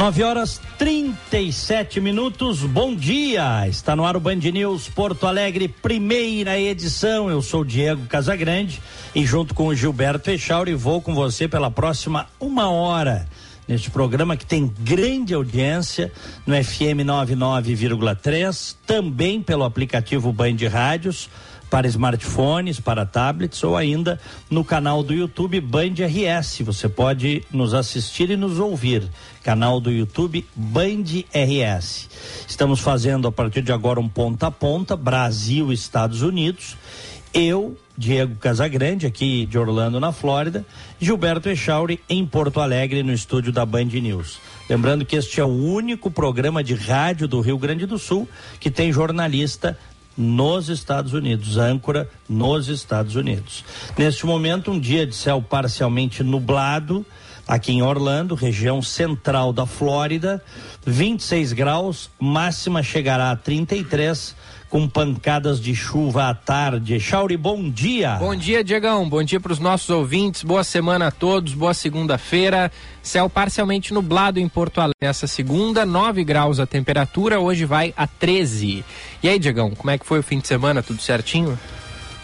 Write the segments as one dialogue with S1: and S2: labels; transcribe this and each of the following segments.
S1: Nove horas trinta e sete minutos, bom dia! Está no ar o Band News Porto Alegre, primeira edição. Eu sou Diego Casagrande e junto com o Gilberto Echauri vou com você pela próxima uma hora neste programa que tem grande audiência no FM 99,3, também pelo aplicativo Band Rádios para smartphones, para tablets ou ainda no canal do YouTube Band RS. Você pode nos assistir e nos ouvir. Canal do YouTube Band RS. Estamos fazendo a partir de agora um ponta a ponta, Brasil, Estados Unidos. Eu, Diego Casagrande, aqui de Orlando, na Flórida, Gilberto Echauri, em Porto Alegre, no estúdio da Band News. Lembrando que este é o único programa de rádio do Rio Grande do Sul que tem jornalista nos Estados Unidos, âncora nos Estados Unidos. Neste momento, um dia de céu parcialmente nublado, aqui em Orlando, região central da Flórida, 26 graus, máxima chegará a 33 com pancadas de chuva à tarde. Chauri, bom dia.
S2: Bom dia, Diegão. Bom dia para os nossos ouvintes. Boa semana a todos. Boa segunda-feira. Céu parcialmente nublado em Porto Alegre nessa segunda, 9 graus a temperatura. Hoje vai a 13. E aí, Diegão, como é que foi o fim de semana? Tudo certinho?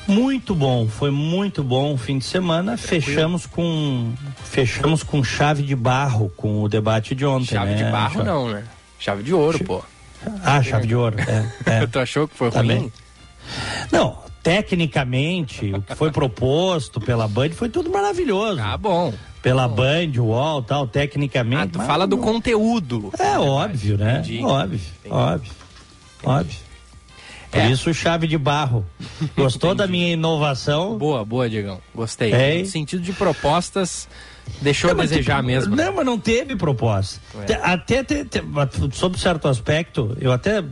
S1: Muito bom, foi muito bom o fim de semana. Fechamos com fechamos com chave de barro com o debate de ontem.
S2: Chave
S1: né?
S2: de barro não, né? Chave de ouro, pô.
S1: Ah, chave de ouro. É, é.
S2: tu achou que foi
S1: Tá
S2: ruim?
S1: Não, tecnicamente, o que foi proposto pela Band foi tudo maravilhoso.
S2: Ah, bom.
S1: Pela Band, o UOL tal, tecnicamente.
S2: Ah, tu
S1: mas
S2: fala do conteúdo.
S1: É óbvio, né?
S2: Entendi.
S1: Óbvio, óbvio, óbvio. Por
S2: É.
S1: isso, chave de barro. Gostou da minha inovação?
S2: Boa, boa, Diegão. Gostei.
S1: É.
S2: No sentido de propostas, deixou a
S1: Não, mas
S2: desejar
S1: tipo,
S2: mesmo. né?
S1: Não, mas não teve proposta.
S2: É.
S1: Até, te- sob certo aspecto, eu até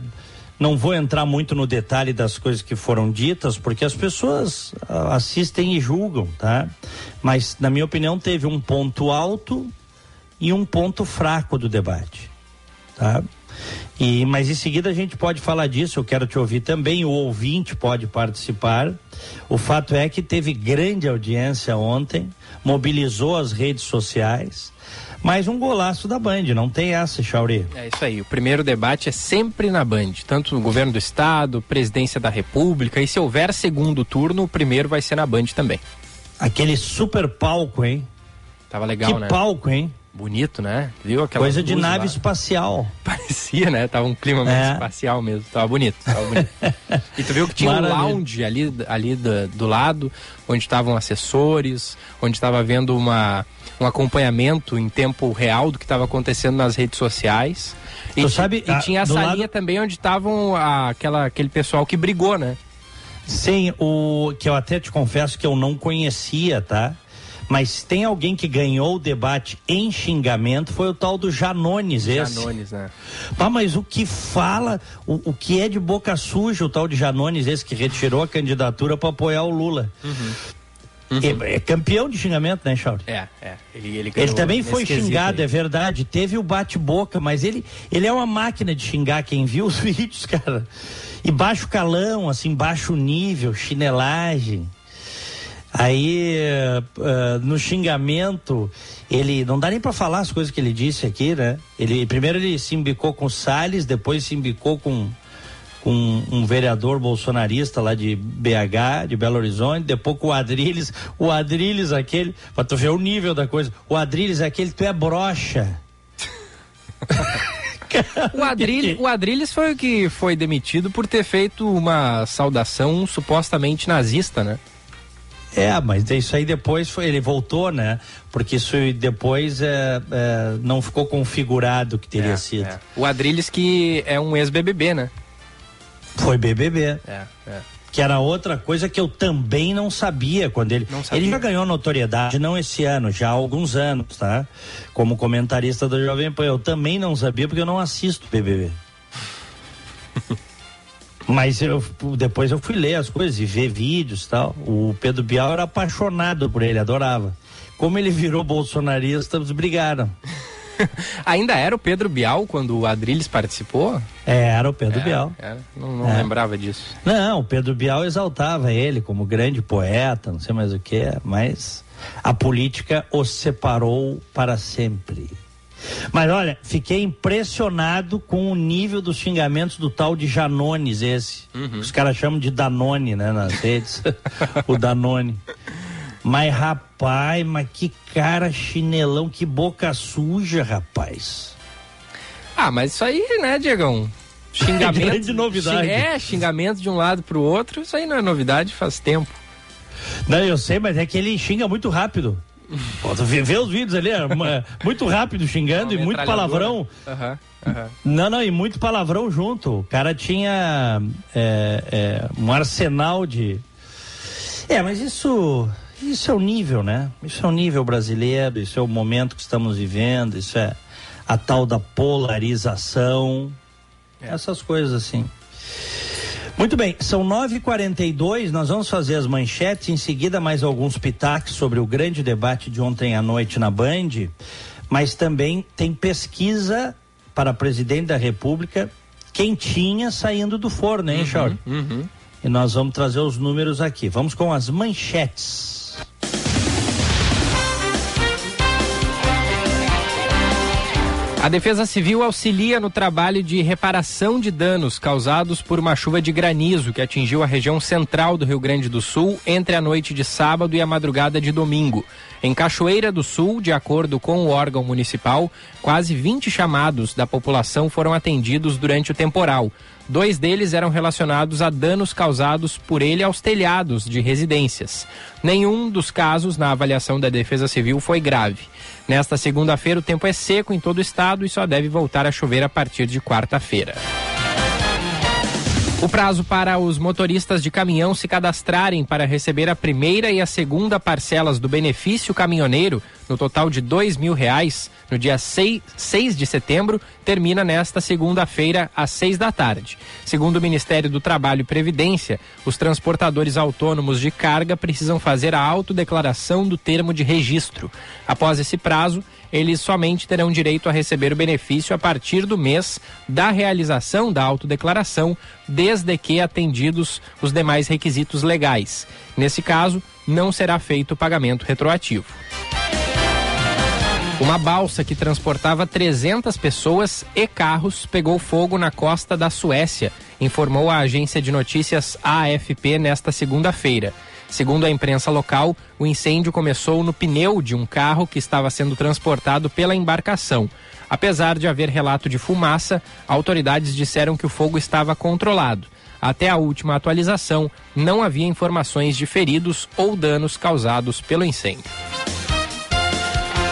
S1: não vou entrar muito no detalhe das coisas que foram ditas, porque as pessoas ah, assistem e julgam, tá? Mas, na minha opinião, teve um ponto alto e um ponto fraco do debate, tá? E, mas em seguida a gente pode falar disso, eu quero te ouvir também, o ouvinte pode participar. O fato é que teve grande audiência ontem, mobilizou as redes sociais, mais um golaço da Band, não tem essa, Chauri.
S2: É isso aí. O primeiro debate é sempre na Band, tanto no governo do estado, presidência da República, e se houver segundo turno, o primeiro vai ser na Band também.
S1: Aquele super palco, hein?
S2: Tava legal,
S1: que
S2: né?
S1: palco, hein?
S2: Bonito, né? Viu aquela
S1: Coisa de nave espacial.
S2: Parecia, né? Tava um clima meio
S1: É.
S2: espacial mesmo. Tava bonito, tava bonito. e tu viu que tinha um
S1: Maravilha.
S2: lounge ali, ali do, do lado, onde estavam assessores, onde estava havendo uma, um acompanhamento em tempo real do que estava acontecendo nas redes sociais. E,
S1: Tu
S2: ti-
S1: sabe,
S2: e
S1: ah,
S2: tinha a salinha
S1: lado-
S2: também onde estavam a- aquela, aquele pessoal que brigou, né?
S1: Sim, o que eu até te confesso que eu não conhecia, tá? Mas tem alguém que ganhou o debate em xingamento, foi o tal do Janones, esse.
S2: Janones, né?
S1: Ah, mas o que fala, o, o que é de boca suja o tal de Janones, esse que retirou a candidatura para apoiar o Lula. É, é campeão de xingamento, né, Chauri?
S2: É, é. Ele, ele,
S1: Ele também foi xingado,
S2: aí.
S1: é verdade. Teve o bate-boca, mas ele, ele é uma máquina de xingar quem viu os vídeos, cara. E baixo calão, assim, baixo nível, chinelagem. Aí, eh, no xingamento, ele não dá nem para falar as coisas que ele disse aqui, né? Ele primeiro ele se embicou com Salles, depois se embicou com com um vereador bolsonarista lá de BH, de Belo Horizonte, depois com o Adriles, o Adriles aquele, pra tu ver o nível da coisa, o Adriles aquele, tu é brocha.
S2: O, Adrilles, o Adrilles foi o que foi demitido por ter feito uma saudação supostamente nazista, né?
S1: É, mas isso aí depois foi, ele voltou, né? Porque isso depois é, é, não ficou configurado que teria
S2: É,
S1: sido.
S2: é. O Adrilles que é um ex-BBB, né?
S1: Foi BBB.
S2: É, é.
S1: Que era outra coisa que eu também não sabia quando ele.
S2: Não sabia.
S1: Ele já ganhou notoriedade, não esse ano, já há alguns anos, tá? Como comentarista do Jovem Pan. Eu também não sabia porque eu não assisto BBB. Mas eu, depois eu fui ler as coisas e ver vídeos e tal. O Pedro Bial era apaixonado por ele, adorava. Como ele virou bolsonarista, eles brigaram.
S2: Ainda era o Pedro Bial quando o Adriles participou?
S1: É, era o Pedro
S2: era,
S1: Bial.
S2: Era. Não, não é. lembrava disso.
S1: Não, o Pedro Bial exaltava ele como grande poeta, não sei mais o que, mas a política os separou para sempre. Mas olha, fiquei impressionado com o nível dos xingamentos do tal de Janones esse. Uhum. Os caras chamam de Danone, né, nas redes. o Danone. Mas rapaz, mas que cara chinelão, que boca suja, rapaz.
S2: Ah, mas isso aí, né, Diegão? Xingamento.
S1: de novidade.
S2: É, xingamento de um lado pro outro, isso aí não é novidade faz tempo.
S1: Não, eu sei, mas é que ele xinga muito rápido. Vê, os vídeos ali, é, muito rápido xingando e muito palavrão. Uhum. Não, não, e muito palavrão junto. O cara tinha é, é, um arsenal de. É, mas isso isso é o nível, né? Isso é o nível brasileiro, isso é o momento que estamos vivendo, isso é a tal da polarização, é. essas coisas assim. Muito bem, são 9h42, nós vamos fazer as manchetes, em seguida mais alguns pitaques sobre o grande debate de ontem à noite na Band, mas também tem pesquisa para presidente da República quentinha saindo do forno, hein, uhum, Uhum. E nós vamos trazer os números aqui. Vamos com as manchetes.
S2: A Defesa Civil auxilia no trabalho de reparação de danos causados por uma chuva de granizo que atingiu a região central do Rio Grande do Sul entre a noite de sábado e a madrugada de domingo. Em Cachoeira do Sul, de acordo com o órgão municipal, quase 20 chamados da população foram atendidos durante o temporal. Dois deles eram relacionados a danos causados por ele aos telhados de residências. Nenhum dos casos, na avaliação da Defesa Civil, foi grave. Nesta segunda-feira, o tempo é seco em todo o estado e só deve voltar a chover a partir de quarta-feira. O prazo para os motoristas de caminhão se cadastrarem para receber a primeira e a segunda parcelas do benefício caminhoneiro, no total de dois mil reais, no dia 6, 6 de setembro, termina nesta segunda-feira, às 6 da tarde. Segundo o Ministério do Trabalho e Previdência, os transportadores autônomos de carga precisam fazer a autodeclaração do termo de registro. Após esse prazo, eles somente terão direito a receber o benefício a partir do mês da realização da autodeclaração, desde que atendidos os demais requisitos legais. Nesse caso, não será feito o pagamento retroativo. Uma balsa que transportava 300 pessoas e carros pegou fogo na costa da Suécia, informou a agência de notícias AFP nesta segunda-feira. Segundo a imprensa local, o incêndio começou no pneu de um carro que estava sendo transportado pela embarcação. Apesar de haver relato de fumaça, autoridades disseram que o fogo estava controlado. Até a última atualização, não havia informações de feridos ou danos causados pelo incêndio.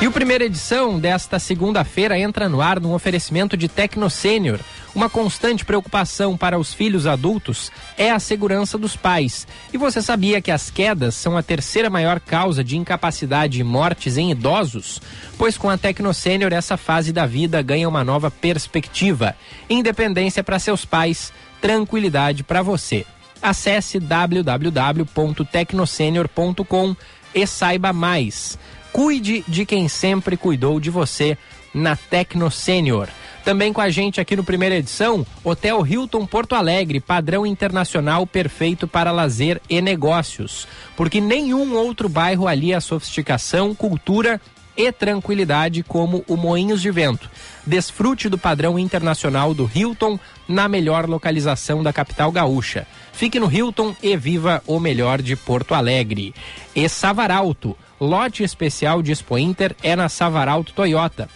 S2: E o primeira edição desta segunda-feira entra no ar num oferecimento de Tecno Sênior. Uma constante preocupação para os filhos adultos é a segurança dos pais. E você sabia que as quedas são a terceira maior causa de incapacidade e mortes em idosos? Pois com a Tecno Sênior essa fase da vida ganha uma nova perspectiva. Independência para seus pais, tranquilidade para você. Acesse www.tecnosenior.com e saiba mais. Cuide de quem sempre cuidou de você na Tecno Sênior. Também com a gente aqui no primeira edição, Hotel Hilton Porto Alegre, padrão internacional perfeito para lazer e negócios. Porque nenhum outro bairro alia a sofisticação, cultura e tranquilidade como o Moinhos de Vento. Desfrute do padrão internacional do Hilton na melhor localização da capital gaúcha. Fique no Hilton e viva o melhor de Porto Alegre. E Savaralto Lote especial de Expo Inter é na Savaralto Toyota.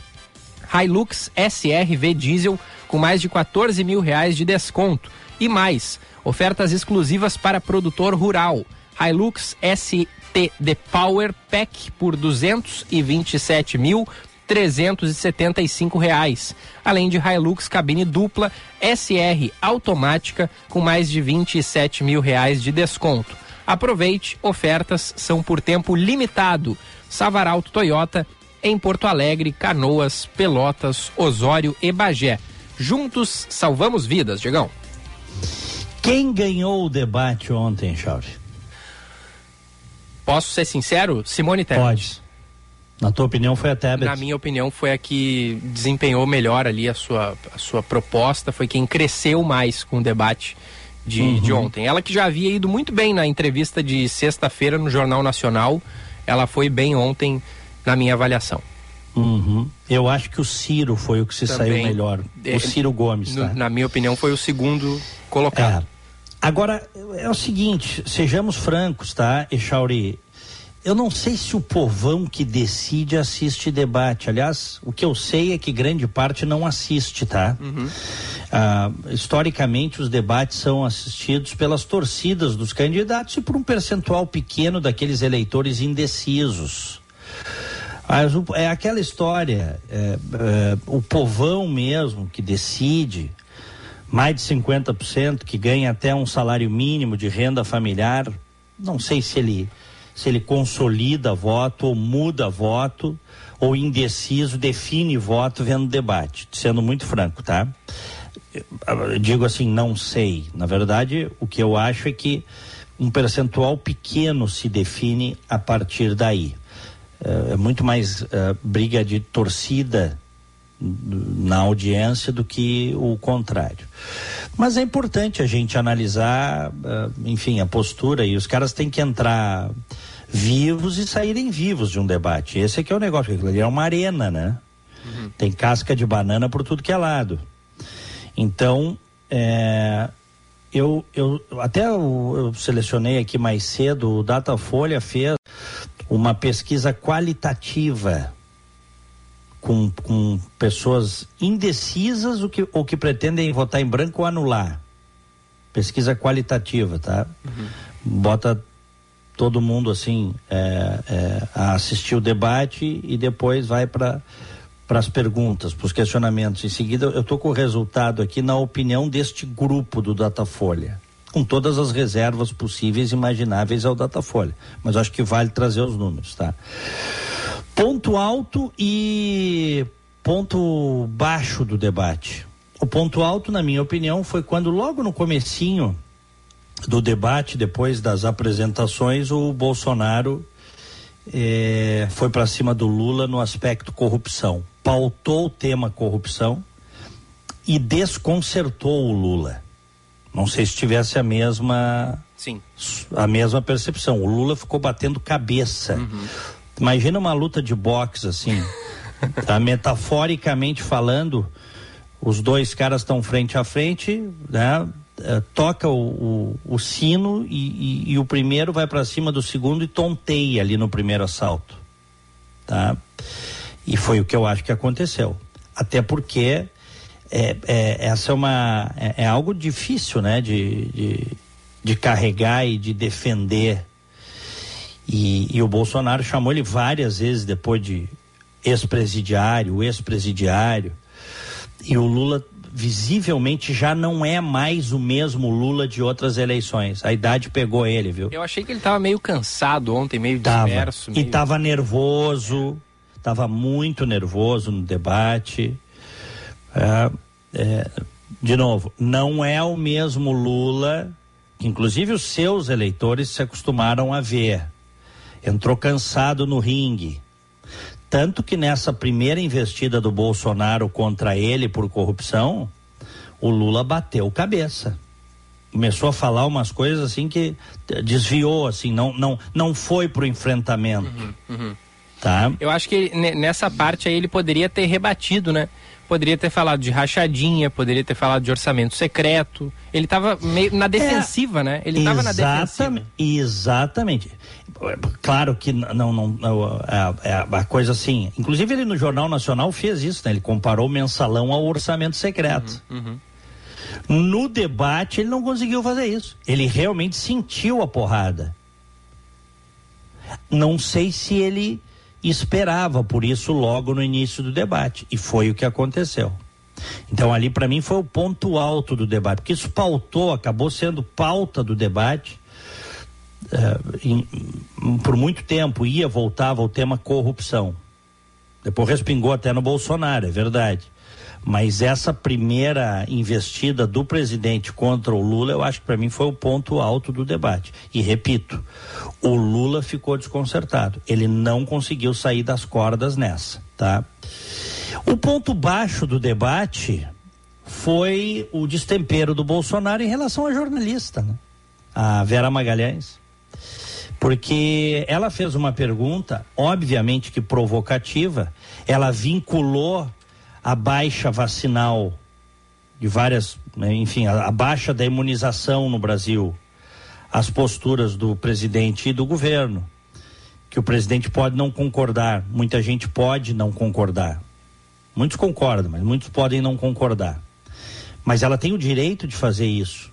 S2: Hilux SRV Diesel com mais de 14 mil reais de desconto. E mais, ofertas exclusivas para produtor rural. Hilux ST The Power Pack por 227 mil 375 reais, além de Hilux cabine dupla SR automática com mais de 27 mil reais de desconto. Aproveite, ofertas são por tempo limitado. Savaralto Toyota, em Porto Alegre, Canoas, Pelotas, Osório e Bagé. Juntos salvamos vidas, Diegão.
S1: Quem ganhou o debate ontem, Chauri?
S2: Posso ser sincero? Simone Tebet.
S1: Pode. Na tua opinião foi a Tebet?
S2: Na minha opinião foi a que desempenhou melhor ali a sua, a sua proposta, foi quem cresceu mais com o debate de, uhum. de ontem. Ela que já havia ido muito bem na entrevista de sexta-feira no Jornal Nacional, ela foi bem ontem na minha avaliação.
S1: Uhum. Eu acho que o Ciro foi o que se Também, saiu melhor. O é, Ciro Gomes, tá?
S2: Na minha opinião, foi o segundo colocado.
S1: É. Agora, é o seguinte, sejamos francos, tá, Echauri? Eu não sei se o povão que decide assiste debate. Aliás, o que eu sei é que grande parte não assiste, tá? Uhum. Ah, historicamente, os debates são assistidos pelas torcidas dos candidatos e por um percentual pequeno daqueles eleitores indecisos. Mas é aquela história, é, é, o povão mesmo que decide, mais de 50%, que ganha até um salário mínimo de renda familiar, não sei se ele, se ele consolida voto ou muda voto, ou indeciso define voto vendo debate, sendo muito franco, tá? Eu digo assim, não sei. Na verdade, o que eu acho é que um percentual pequeno se define a partir daí. É, é muito mais é, briga de torcida na audiência do que o contrário. Mas é importante a gente analisar, é, enfim, a postura e os caras têm que entrar vivos e saírem vivos de um debate. Esse aqui é o negócio, aquilo ali é uma arena, né? Uhum. Tem casca de banana por tudo que é lado. Então, é, eu, eu até eu, eu selecionei aqui mais cedo, o Datafolha fez uma pesquisa qualitativa com, com pessoas indecisas ou que, ou que pretendem votar em branco ou anular. Pesquisa qualitativa, tá? Uhum. Bota todo mundo assim é, é, a assistir o debate e depois vai para para as perguntas, para os questionamentos. Em seguida, eu estou com o resultado aqui na opinião deste grupo do Datafolha com todas as reservas possíveis e imagináveis ao Datafolha. Mas acho que vale trazer os números, tá? Ponto alto e ponto baixo do debate. O ponto alto, na minha opinião, foi quando logo no comecinho do debate, depois das apresentações, o Bolsonaro eh, foi para cima do Lula no aspecto corrupção. Pautou o tema corrupção e desconcertou o Lula. Não sei se tivesse a mesma
S2: Sim.
S1: a mesma percepção. O Lula ficou batendo cabeça. Uhum. Imagina uma luta de boxe assim, tá? metaforicamente falando, os dois caras estão frente a frente, né? É, toca o, o, o sino e, e, e, o primeiro vai para cima do segundo e tonteia ali no primeiro assalto, tá? E foi o que eu acho que aconteceu. Até porque é, é, essa é uma é, é, algo difícil, né, de, de, de, carregar e de defender. E, e o Bolsonaro chamou ele várias vezes depois de ex-presidiário, ex-presidiário. E o Lula visivelmente já não é mais o mesmo Lula de outras eleições. A idade pegou ele, viu?
S2: Eu achei que ele estava meio cansado ontem, meio tava. disperso.
S1: Meio... E estava nervoso, estava muito nervoso no debate. É, é, de novo, não é o mesmo Lula que, inclusive, os seus eleitores se acostumaram a ver. Entrou cansado no ringue. Tanto que nessa primeira investida do Bolsonaro contra ele por corrupção, o Lula bateu cabeça. Começou a falar umas coisas assim que desviou, assim, não, não, não foi pro enfrentamento. Uhum, uhum. Tá?
S2: Eu acho que nessa parte aí ele poderia ter rebatido, né? Poderia ter falado de rachadinha, poderia ter falado de orçamento secreto. Ele estava meio na defensiva, é, né? Ele estava na defensiva.
S1: Exatamente. Claro que não, não, não é, é, a coisa assim. Inclusive ele no Jornal Nacional fez isso, né? Ele comparou o mensalão ao orçamento secreto. Uhum, uhum. No debate ele não conseguiu fazer isso. Ele realmente sentiu a porrada. Não sei se ele esperava por isso logo no início do debate. E foi o que aconteceu. Então ali para mim foi o ponto alto do debate, porque isso pautou, acabou sendo pauta do debate. Uh, em, por muito tempo ia, voltava o tema corrupção. Depois respingou até no Bolsonaro, é verdade. Mas essa primeira investida do presidente contra o Lula, eu acho que para mim foi o ponto alto do debate. E repito, o Lula ficou desconcertado. Ele não conseguiu sair das cordas nessa, tá? O ponto baixo do debate foi o destempero do Bolsonaro em relação à jornalista, né? a Vera Magalhães. Porque ela fez uma pergunta, obviamente que provocativa, ela vinculou a baixa vacinal de várias, né, enfim, a, a baixa da imunização no Brasil, as posturas do presidente e do governo, que o presidente pode não concordar, muita gente pode não concordar. Muitos concordam, mas muitos podem não concordar. Mas ela tem o direito de fazer isso.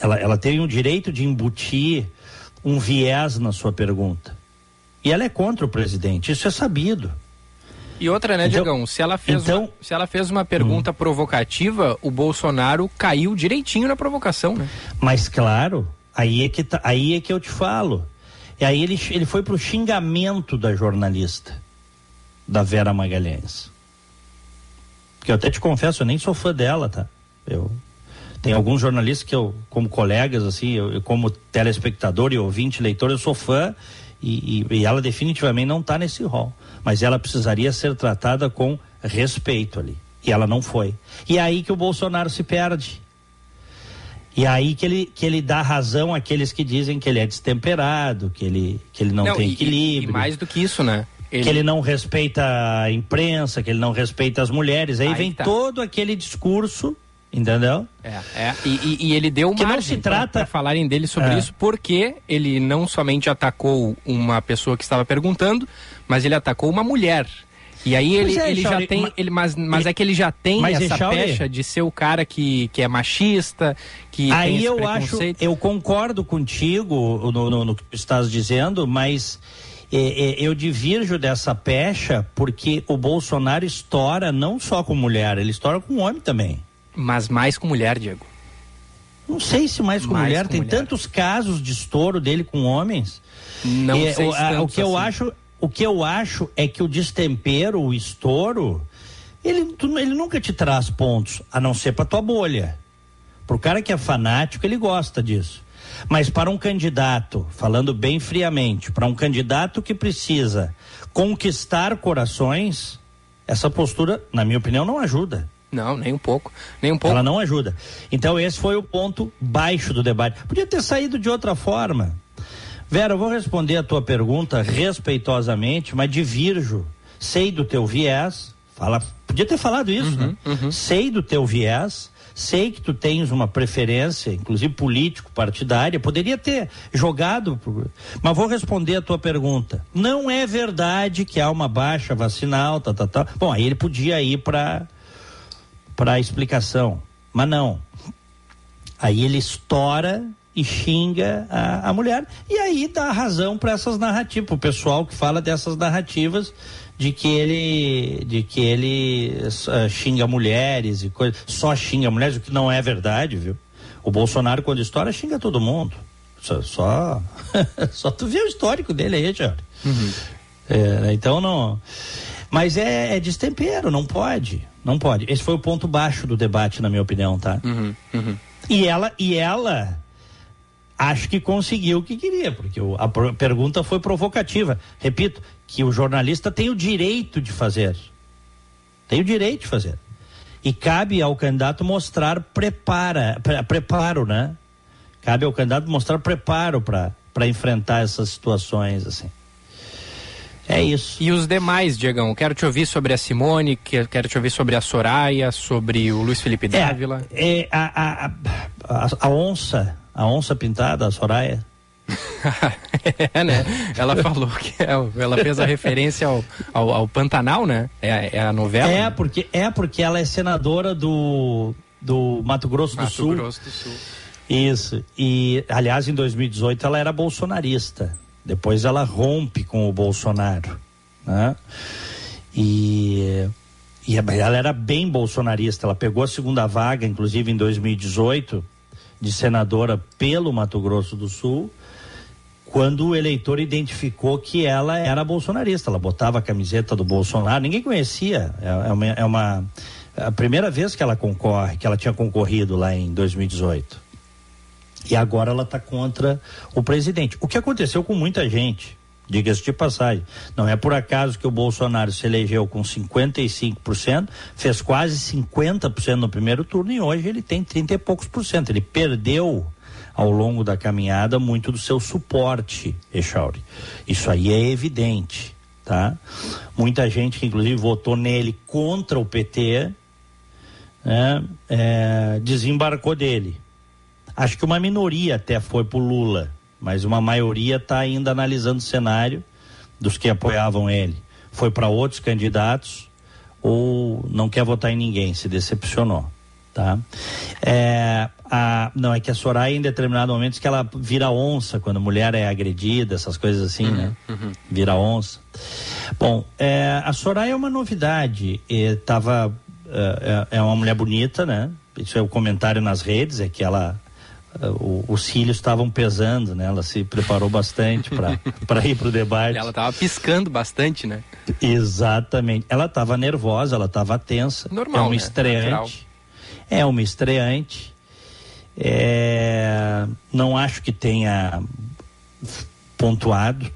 S1: Ela, ela tem o direito de embutir um viés na sua pergunta. E ela é contra o presidente, isso é sabido.
S2: E outra, né, então, Diegão? Se ela fez, então, uma, se ela fez uma pergunta hum. provocativa, o Bolsonaro caiu direitinho na provocação, né?
S1: Mas claro, aí é que, tá, aí é que eu te falo. E aí ele, ele foi pro xingamento da jornalista, da Vera Magalhães. Que eu até te confesso, eu nem sou fã dela, tá? Eu tem alguns jornalistas que eu, como colegas, assim, eu, eu como telespectador e ouvinte, leitor, eu sou fã e, e, e ela definitivamente não está nesse rol. Mas ela precisaria ser tratada com respeito ali. E ela não foi. E é aí que o Bolsonaro se perde. E é aí que ele, que ele dá razão àqueles que dizem que ele é destemperado, que ele, que ele não, não tem
S2: e,
S1: equilíbrio.
S2: E mais do que isso, né?
S1: Ele... Que ele não respeita a imprensa, que ele não respeita as mulheres. Aí, aí vem tá. todo aquele discurso Entendeu?
S2: É, é. E, e, ele deu que margem não se trata para falarem dele sobre é. isso, porque ele não somente atacou uma pessoa que estava perguntando, mas ele atacou uma mulher. E aí ele, é, ele já tem, ele, mas, mas ele, é que ele já tem essa pecha de ser o cara que, que é machista, que
S1: aí eu acho, eu concordo contigo no, no, no que estás dizendo, mas é, é, eu divirjo dessa pecha porque o Bolsonaro estoura não só com mulher, ele estoura com homem também.
S2: Mas mais com mulher, Diego.
S1: Não sei se mais com mais mulher. Com Tem mulher. tantos casos de estouro dele com homens.
S2: Não é, sei
S1: o, a, o que assim. eu acho, o que eu acho é que o destempero, o estouro, ele, tu, ele nunca te traz pontos, a não ser para tua bolha. Pro cara que é fanático, ele gosta disso. Mas para um candidato, falando bem friamente, para um candidato que precisa conquistar corações, essa postura, na minha opinião, não ajuda.
S2: Não, nem um pouco. Nem um pouco.
S1: Ela não ajuda. Então esse foi o ponto baixo do debate. Podia ter saído de outra forma. Vera, eu vou responder a tua pergunta respeitosamente, mas divirjo. Sei do teu viés. Fala, podia ter falado isso, uhum, né? Uhum. Sei do teu viés. Sei que tu tens uma preferência, inclusive político, partidária. Poderia ter jogado, mas vou responder a tua pergunta. Não é verdade que há uma baixa vacinal, tá, tá, tá. Bom, aí ele podia ir para para explicação. Mas não. Aí ele estoura e xinga a, a mulher. E aí dá razão para essas narrativas, o pessoal que fala dessas narrativas de que ele de que ele uh, xinga mulheres e coisa, só xinga mulheres, o que não é verdade, viu? O Bolsonaro quando estoura xinga todo mundo. Só só, só tu vê o histórico dele aí, Jorge. Uhum. É, então não. Mas é, é destempero, não pode. Não pode. Esse foi o ponto baixo do debate, na minha opinião, tá? Uhum, uhum. E ela, e ela acho que conseguiu o que queria, porque o, a pergunta foi provocativa. Repito, que o jornalista tem o direito de fazer. Tem o direito de fazer. E cabe ao candidato mostrar prepara, pre, preparo, né? Cabe ao candidato mostrar preparo para enfrentar essas situações, assim. É isso.
S2: E os demais, Diegão? Quero te ouvir sobre a Simone, quero te ouvir sobre a Soraya, sobre o Luiz Felipe é, Dávila.
S1: É, é a, a, a, a, onça, a onça pintada, a Soraya.
S2: é, né? Ela falou que é ela fez a referência ao, ao, ao Pantanal, né? É, é, a novela.
S1: É, né? porque, é porque ela é senadora do, do Mato Grosso Mato do Sul. Mato Grosso do Sul. Isso. E, aliás, em 2018 ela era bolsonarista. Depois ela rompe com o Bolsonaro, né? E, e ela era bem bolsonarista. Ela pegou a segunda vaga, inclusive em 2018, de senadora pelo Mato Grosso do Sul, quando o eleitor identificou que ela era bolsonarista. Ela botava a camiseta do Bolsonaro, ninguém conhecia. É, é uma, é uma a primeira vez que ela concorre, que ela tinha concorrido lá em 2018. E agora ela está contra o presidente. O que aconteceu com muita gente, diga-se de passagem. Não é por acaso que o Bolsonaro se elegeu com 55%, fez quase 50% no primeiro turno e hoje ele tem 30 e poucos por cento. Ele perdeu ao longo da caminhada muito do seu suporte, Echauri. Isso aí é evidente, tá? Muita gente que inclusive votou nele contra o PT, né, é, desembarcou dele. Acho que uma minoria até foi pro Lula, mas uma maioria está ainda analisando o cenário dos que apoiavam ele. Foi para outros candidatos ou não quer votar em ninguém, se decepcionou tá? É, a, não, é que a Soraya em determinado momento diz que ela vira onça quando a mulher é agredida, essas coisas assim, uhum, né? Uhum. Vira onça. Bom, é, a Soraya é uma novidade, e tava, é, é, é uma mulher bonita, né? Isso é o comentário nas redes, é que ela o, os cílios estavam pesando, né? Ela se preparou bastante para ir para o debate.
S2: Ela estava piscando bastante, né?
S1: Exatamente. Ela estava nervosa, ela estava tensa.
S2: Normal,
S1: é uma
S2: né?
S1: estreante. Natural. É uma estreante. É, não acho que tenha pontuado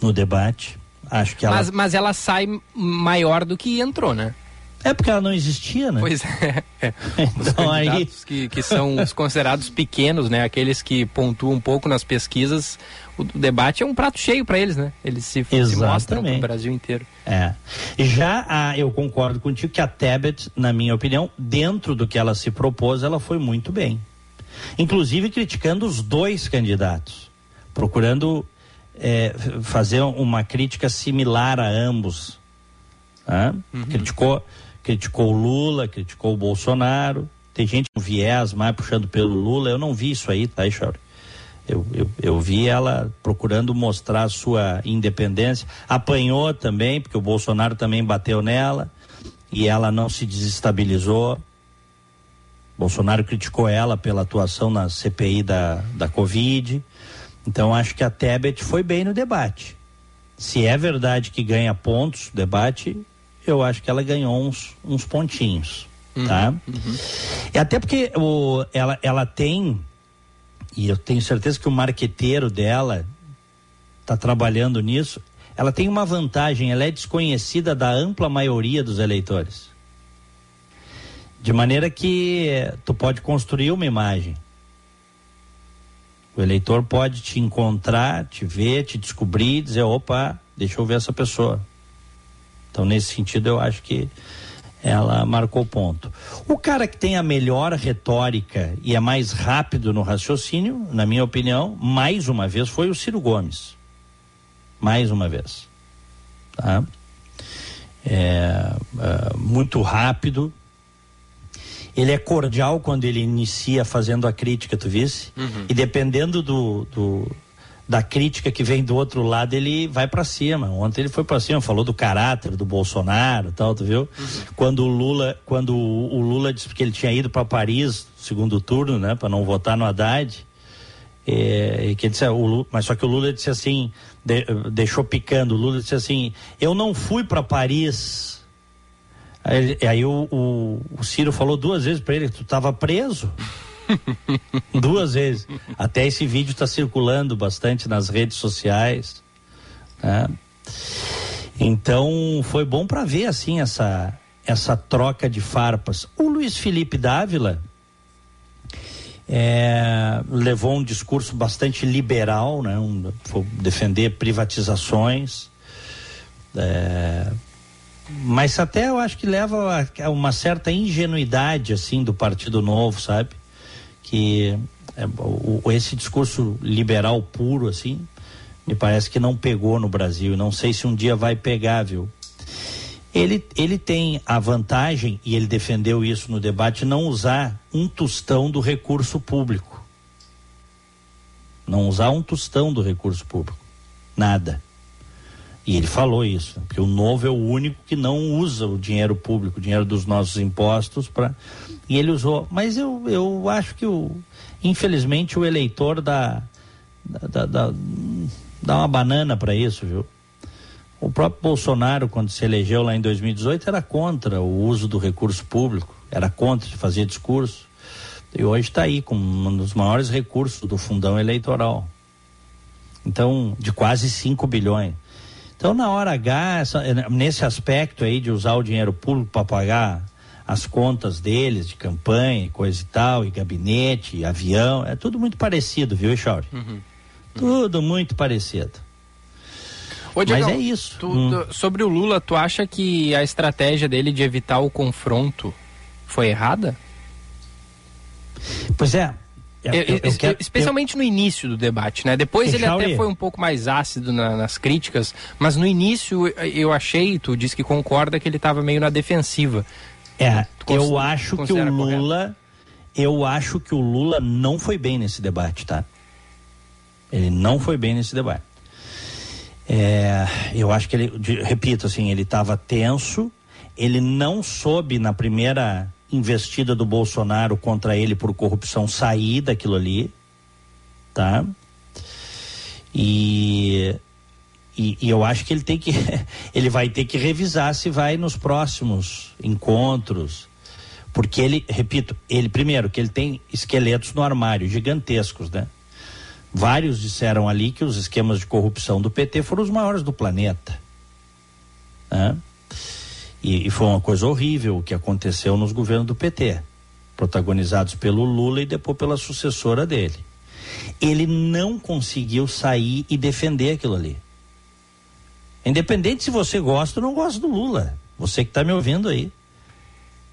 S1: no debate. Acho que ela...
S2: Mas, mas ela sai maior do que entrou, né?
S1: É porque ela não existia, né?
S2: Pois é. Então os aí que, que são os considerados pequenos, né? Aqueles que pontuam um pouco nas pesquisas, o, debate é um prato cheio para eles, né? Eles se, se mostram no Brasil inteiro.
S1: É. Já a, eu concordo contigo que a Tebet, na minha opinião, dentro do que ela se propôs, ela foi muito bem. Inclusive criticando os dois candidatos, procurando é, fazer uma crítica similar a ambos. Né? Uhum. Criticou criticou o Lula, criticou o Bolsonaro. Tem gente com viés mais puxando pelo Lula. Eu não vi isso aí, tá, Chauri? Eu, eu, eu, vi ela procurando mostrar sua independência. Apanhou também, porque o Bolsonaro também bateu nela e ela não se desestabilizou. Bolsonaro criticou ela pela atuação na CPI da, da Covid. Então acho que a Tebet foi bem no debate. Se é verdade que ganha pontos, debate eu acho que ela ganhou uns, uns pontinhos, uhum, tá? Uhum. E até porque o, ela, ela tem, e eu tenho certeza que o marqueteiro dela está trabalhando nisso, ela tem uma vantagem, ela é desconhecida da ampla maioria dos eleitores. De maneira que tu pode construir uma imagem. O eleitor pode te encontrar, te ver, te descobrir, dizer, opa, deixa eu ver essa pessoa. Então, nesse sentido, eu acho que ela marcou ponto. O cara que tem a melhor retórica e é mais rápido no raciocínio, na minha opinião, mais uma vez foi o Ciro Gomes. Mais uma vez. Tá? É, é, muito rápido. Ele é cordial quando ele inicia fazendo a crítica, tu visse? Uhum. E dependendo do, do da crítica que vem do outro lado, ele vai para cima. Ontem ele foi para cima, falou do caráter do Bolsonaro, tal, tu viu? Uhum. Quando o Lula, quando o, Lula disse que ele tinha ido para Paris, segundo turno, né, para não votar no Haddad, é, que disse, o Lula, mas só que o Lula disse assim, de, deixou picando. O Lula disse assim: "Eu não fui para Paris". Aí, aí o, o, o Ciro falou duas vezes para ele: "Tu estava preso". Duas vezes. Até esse vídeo está circulando bastante nas redes sociais. Né? Então foi bom para ver assim essa essa troca de farpas. O Luiz Felipe Dávila é, levou um discurso bastante liberal, né? Um, defender privatizações. É, mas até eu acho que leva a, uma certa ingenuidade assim do Partido Novo, sabe? Que é, esse discurso liberal puro, assim, me parece que não pegou no Brasil. Não sei se um dia vai pegar, viu? Ele, ele tem a vantagem, e ele defendeu isso no debate, não usar um tostão do recurso público. Não usar um tostão do recurso público. Nada. E ele falou isso, porque o novo é o único que não usa o dinheiro público, o dinheiro dos nossos impostos para e ele usou. Mas eu, eu acho que o infelizmente o eleitor dá dá, dá, dá uma banana para isso, viu? O próprio Bolsonaro, quando se elegeu lá em 2018, era contra o uso do recurso público, era contra de fazer discurso. E hoje está aí com um dos maiores recursos do fundão eleitoral. Então, de quase 5 bilhões. Então, na hora H, essa, nesse aspecto aí de usar o dinheiro público para pagar as contas deles de campanha, coisa e tal, e gabinete, e avião, é tudo muito parecido, viu, Echauri? Uhum. Tudo muito parecido.
S2: Ô, Diego, Mas é isso. Tu, hum. Sobre o Lula, tu acha que a estratégia dele de evitar o confronto foi errada?
S1: Pois é.
S2: Eu, eu, eu quero, especialmente no início do debate, né? Depois ele até foi um pouco mais ácido na, nas críticas, mas no início eu achei, tu disse que concorda que ele estava meio na defensiva.
S1: É, eu acho que o Lula, correto? eu acho que o Lula não foi bem nesse debate, tá? Ele não foi bem nesse debate. É, eu acho que ele, repito assim, ele estava tenso, ele não soube na primeira investida do Bolsonaro contra ele por corrupção sair daquilo ali, tá? E, e, e, eu acho que ele tem que ele vai ter que revisar se vai nos próximos encontros, porque ele, repito, ele primeiro que ele tem esqueletos no armário gigantescos, né? Vários disseram ali que os esquemas de corrupção do PT foram os maiores do planeta. Né? E, e foi uma coisa horrível o que aconteceu nos governos do PT, protagonizados pelo Lula e depois pela sucessora dele. Ele não conseguiu sair e defender aquilo ali. Independente se você gosta ou não gosta do Lula, você que está me ouvindo aí.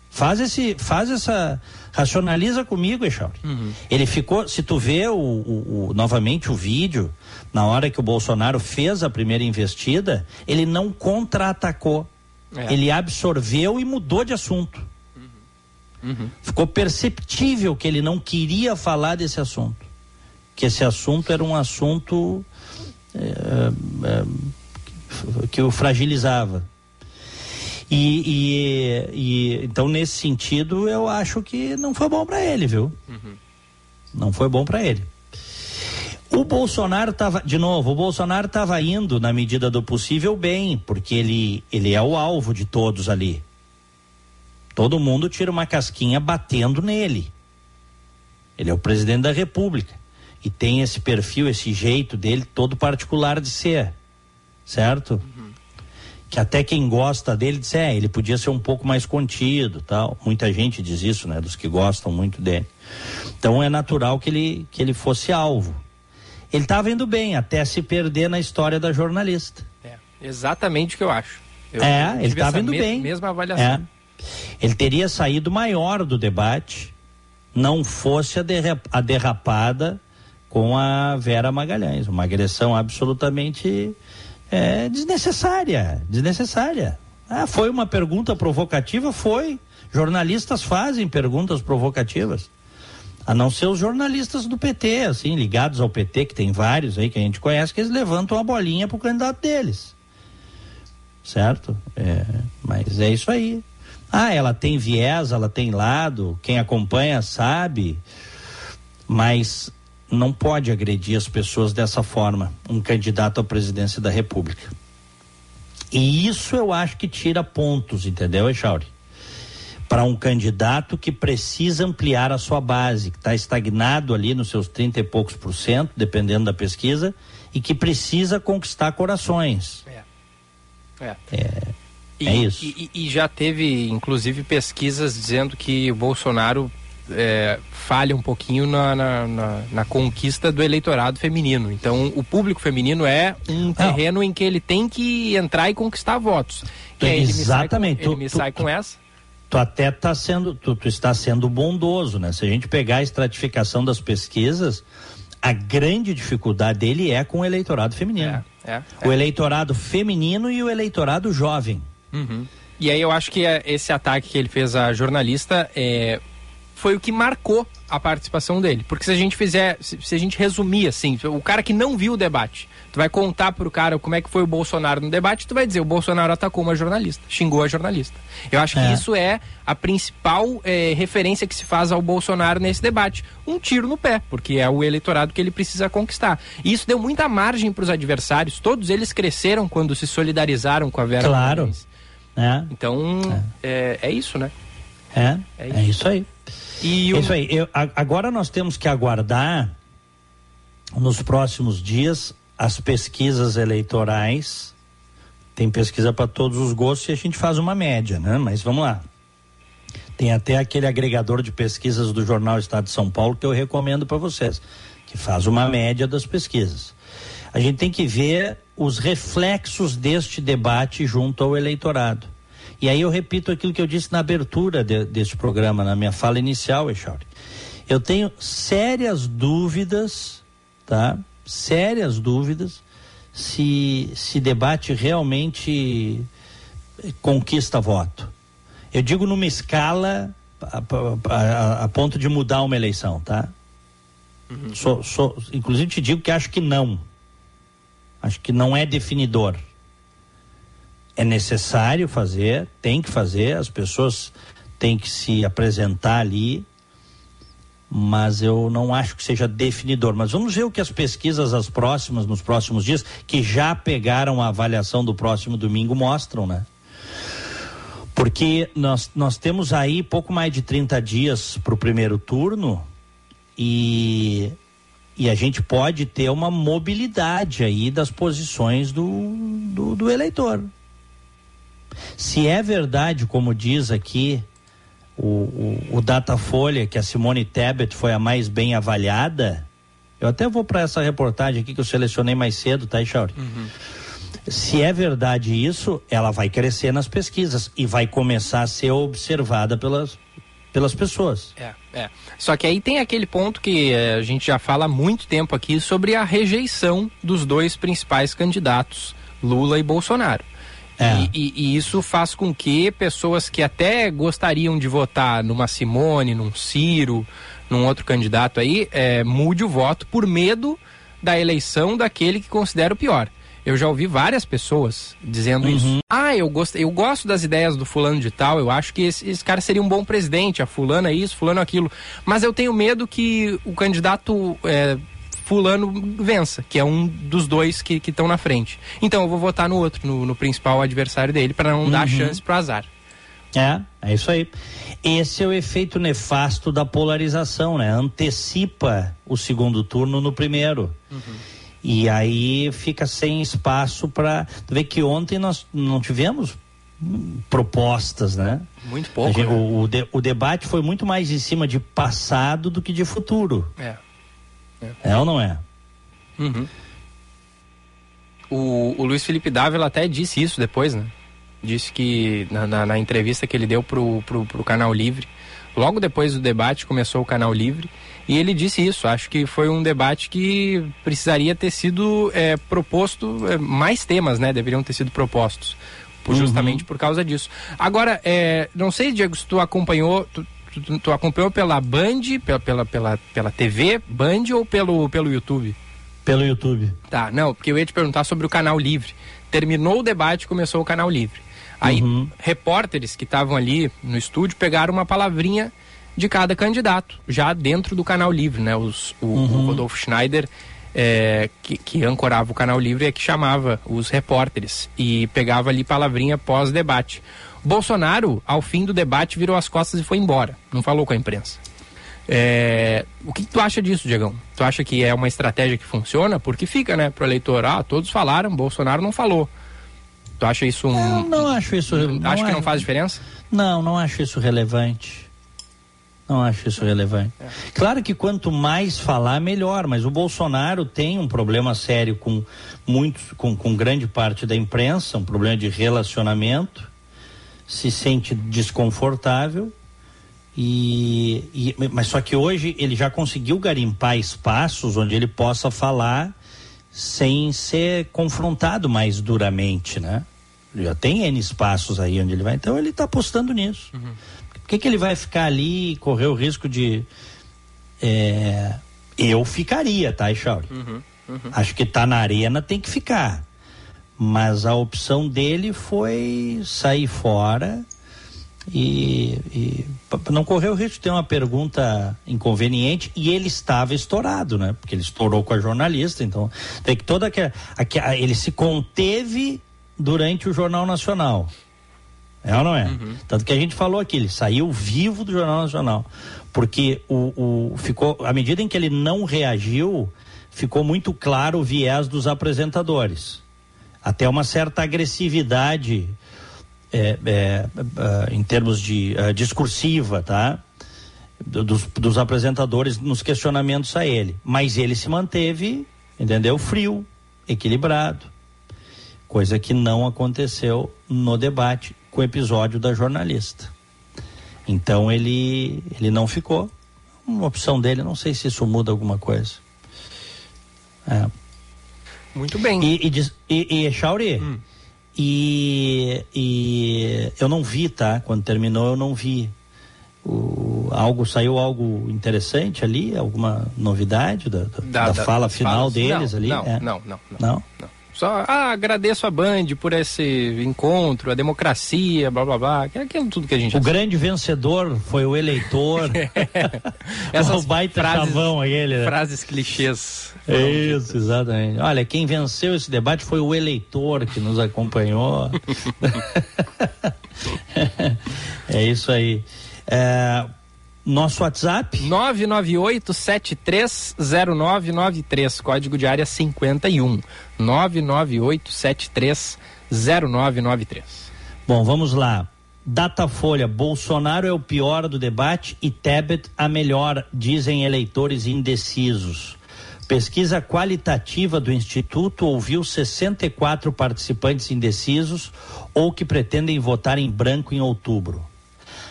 S1: Faz esse, faz essa, racionaliza comigo, Echauri. Uhum. Ele ficou, se tu vê o, o, o, novamente o vídeo, na hora que o Bolsonaro fez a primeira investida, ele não contra-atacou. É. Ele absorveu e mudou de assunto. Uhum. Uhum. Ficou perceptível que ele não queria falar desse assunto. Que esse assunto era um assunto é, é, que o fragilizava. E, e, e, então nesse sentido eu acho que não foi bom para ele, viu? Uhum. Não foi bom para ele. O Bolsonaro estava, de novo, o Bolsonaro estava indo na medida do possível bem, porque ele ele é o alvo de todos ali. Todo mundo tira uma casquinha batendo nele. Ele é o presidente da República e tem esse perfil, esse jeito dele todo particular de ser, certo? Uhum que até quem gosta dele diz, é, ele podia ser um pouco mais contido, tal. Muita gente diz isso, né, dos que gostam muito dele. Então é natural que ele que ele fosse alvo. Ele estava indo bem até se perder na história da jornalista.
S2: É, exatamente o que eu acho. Eu
S1: é, ele estava indo bem.
S2: Mesma avaliação. É.
S1: Ele teria saído maior do debate, não fosse a, a derrapada com a Vera Magalhães, uma agressão absolutamente é, desnecessária, desnecessária. Ah, foi uma pergunta provocativa? Foi. Jornalistas fazem perguntas provocativas. A não ser os jornalistas do PT, assim, ligados ao PT, que tem vários aí que a gente conhece, que eles levantam a bolinha pro candidato deles. Certo? É, mas é isso aí. Ah, ela tem viés, ela tem lado, quem acompanha sabe, mas não pode agredir as pessoas dessa forma, um candidato à presidência da República. E isso eu acho que tira pontos, entendeu, Echauri? Para um candidato que precisa ampliar a sua base, que está estagnado ali nos seus 30 e poucos por cento, dependendo da pesquisa, e que precisa conquistar corações. É.
S2: É. é. E, é isso. E, e, já teve, inclusive, pesquisas dizendo que o Bolsonaro é, falha um pouquinho na, na, na, na, conquista do eleitorado feminino. Então, o público feminino é um terreno Não. em que ele tem que entrar e conquistar votos.
S1: E aí Exatamente.
S2: Ele me sai com, ele me tu, sai com
S1: tu,
S2: essa.
S1: Tu até está sendo, tu, tu está sendo bondoso, né? Se a gente pegar a estratificação das pesquisas, a grande dificuldade dele é com o eleitorado feminino. É, é, é. O eleitorado feminino e o eleitorado jovem.
S2: Uhum. E aí eu acho que é esse ataque que ele fez à jornalista é foi o que marcou a participação dele. Porque se a gente fizer, se, se, a gente resumir assim, o cara que não viu o debate, tu vai contar pro cara como é que foi o Bolsonaro no debate, tu vai dizer, o Bolsonaro atacou uma jornalista, xingou a jornalista. Eu acho é. que isso é a principal é, referência que se faz ao Bolsonaro nesse debate. Um tiro no pé, porque é o eleitorado que ele precisa conquistar. E isso deu muita margem para os adversários, todos eles cresceram quando se solidarizaram com a Vera
S1: Claro. É.
S2: Então, é. é. é isso, né?
S1: É, é isso, é isso aí. E o... Isso aí. Eu, agora nós temos que aguardar nos próximos dias as pesquisas eleitorais. Tem pesquisa para todos os gostos e a gente faz uma média, né? Mas vamos lá. Tem até aquele agregador de pesquisas do Jornal Estado de São Paulo que eu recomendo para vocês, que faz uma média das pesquisas. A gente tem que ver os reflexos deste debate junto ao eleitorado. E aí eu repito aquilo que eu disse na abertura de, deste programa, na minha fala inicial, Echauri. Eu tenho sérias dúvidas, tá? Sérias dúvidas se se debate realmente conquista voto. Eu digo numa escala a, a, a ponto de mudar uma eleição, tá? Uhum. Inclusive te digo que acho que não. Acho que não é definidor é necessário fazer, tem que fazer, as pessoas têm que se apresentar ali, mas eu não acho que seja definidor. Mas vamos ver o que as pesquisas, as próximas, nos próximos dias, que já pegaram a avaliação do próximo domingo, mostram, né? Porque nós, nós temos aí pouco mais de 30 dias para o primeiro turno e, e a gente pode ter uma mobilidade aí das posições do, do, do eleitor. Se é verdade, como diz aqui o, o, o Datafolha, que a Simone Tebet foi a mais bem avaliada, eu até vou para essa reportagem aqui que eu selecionei mais cedo, tá, Chauri? Uhum. Se é verdade isso, ela vai crescer nas pesquisas e vai começar a ser observada pelas, pelas pessoas.
S2: É, é. Só que aí tem aquele ponto que eh, a gente já fala há muito tempo aqui sobre a rejeição dos dois principais candidatos, Lula e Bolsonaro. É. E, e, e, isso faz com que pessoas que até gostariam de votar numa Simone, num Ciro, num outro candidato aí, é, mude o voto por medo da eleição daquele que considera o pior. Eu já ouvi várias pessoas dizendo uhum. isso. Ah, eu gosto, eu gosto das ideias do fulano de tal, eu acho que esse, esse cara seria um bom presidente, a fulana isso, fulano aquilo. Mas eu tenho medo que o candidato é, fulano vença, que é um dos dois que estão na frente. Então eu vou votar no outro, no, no principal adversário dele, para não uhum. dar chance pro azar.
S1: É, é isso aí. Esse é o efeito nefasto da polarização, né? Antecipa o segundo turno no primeiro. Uhum. E aí fica sem espaço para. Vê que ontem nós não tivemos propostas, né?
S2: Muito pouco. Gente,
S1: né? o, o, de, o, debate foi muito mais em cima de passado do que de futuro.
S2: É.
S1: É, é ou não é?
S2: Uhum. O, o Luiz Felipe Dávila até disse isso depois, né? Disse que na, na, na, entrevista que ele deu pro, pro, pro Canal Livre, logo depois do debate começou o Canal Livre, e ele disse isso. Acho que foi um debate que precisaria ter sido é, proposto, é, mais temas, né? Deveriam ter sido propostos, por, uhum. justamente por causa disso. Agora, é, não sei, Diego, se tu acompanhou, tu, tu, tu, acompanhou pela Band, pela, pela, pela, pela TV Band ou pelo, pelo YouTube?
S1: Pelo YouTube.
S2: Tá, não, porque eu ia te perguntar sobre o canal livre. Terminou o debate, começou o canal livre. Aí, uhum. repórteres que estavam ali no estúdio pegaram uma palavrinha de cada candidato, já dentro do canal livre, né? Os, o, uhum. o Rodolfo Schneider, é, que, que ancorava o canal livre, é que chamava os repórteres e pegava ali palavrinha pós-debate. Bolsonaro, ao fim do debate, virou as costas e foi embora. Não falou com a imprensa. É, o que, tu acha disso, Diegão? Tu acha que é uma estratégia que funciona? Porque fica, né, pro eleitor, ah, todos falaram, Bolsonaro não falou. Tu acha isso um.
S1: Eu não acho isso.
S2: Não acho que não faz diferença?
S1: Não, não acho isso relevante. Não acho isso relevante. É. Claro que quanto mais falar, melhor, mas o Bolsonaro tem um problema sério com muitos, com, com grande parte da imprensa, um problema de relacionamento se sente desconfortável e, e, mas só que hoje ele já conseguiu garimpar espaços onde ele possa falar sem ser confrontado mais duramente, né? Já tem N espaços aí onde ele vai, então ele está apostando nisso. Uhum. Por que, que ele vai ficar ali e correr o risco de. É, eu ficaria, tá, Echauri? Uhum, uhum. Acho que tá na arena, tem que ficar. Mas a opção dele foi sair fora e, e não correu o risco de ter uma pergunta inconveniente e ele estava estourado, né? Porque ele estourou com a jornalista, então tem que toda que, ele se conteve durante o Jornal Nacional. É ou não é? Uhum. Tanto que a gente falou aqui, ele saiu vivo do Jornal Nacional. Porque o, o, ficou, à medida em que ele não reagiu, ficou muito claro o viés dos apresentadores. Até uma certa agressividade é, é, é, em termos de uh, discursiva, tá? Dos, dos apresentadores nos questionamentos a ele. Mas ele se manteve, entendeu? Frio, equilibrado. Coisa que não aconteceu no debate com o episódio da jornalista. Então ele, ele não ficou. Uma opção dele, não sei se isso muda alguma coisa.
S2: É. Muito bem.
S1: E, e, e, e Chauri, hum. e, e eu não vi, tá? Quando terminou, eu não vi. O, algo saiu algo interessante ali, alguma novidade da, da, da, da fala final falas, deles
S2: não,
S1: ali?
S2: Não, é. não, não, não, não. não. Só ah, agradeço a Band por esse encontro, a democracia, blá blá blá. É aquilo tudo que a gente.
S1: O grande vencedor foi o eleitor.
S2: Essas
S1: o baita frases, chavão aquele.
S2: Né? Frases clichês.
S1: Isso, exatamente. Olha, quem venceu esse debate foi o eleitor que nos acompanhou. é isso aí. É, nosso WhatsApp?
S2: 998-730993, código de área 51. 998-730993.
S1: Bom, vamos lá. Datafolha, Bolsonaro é o pior do debate e Tebet a melhor, dizem eleitores indecisos. Pesquisa qualitativa do Instituto ouviu 64 participantes indecisos ou que pretendem votar em branco em outubro.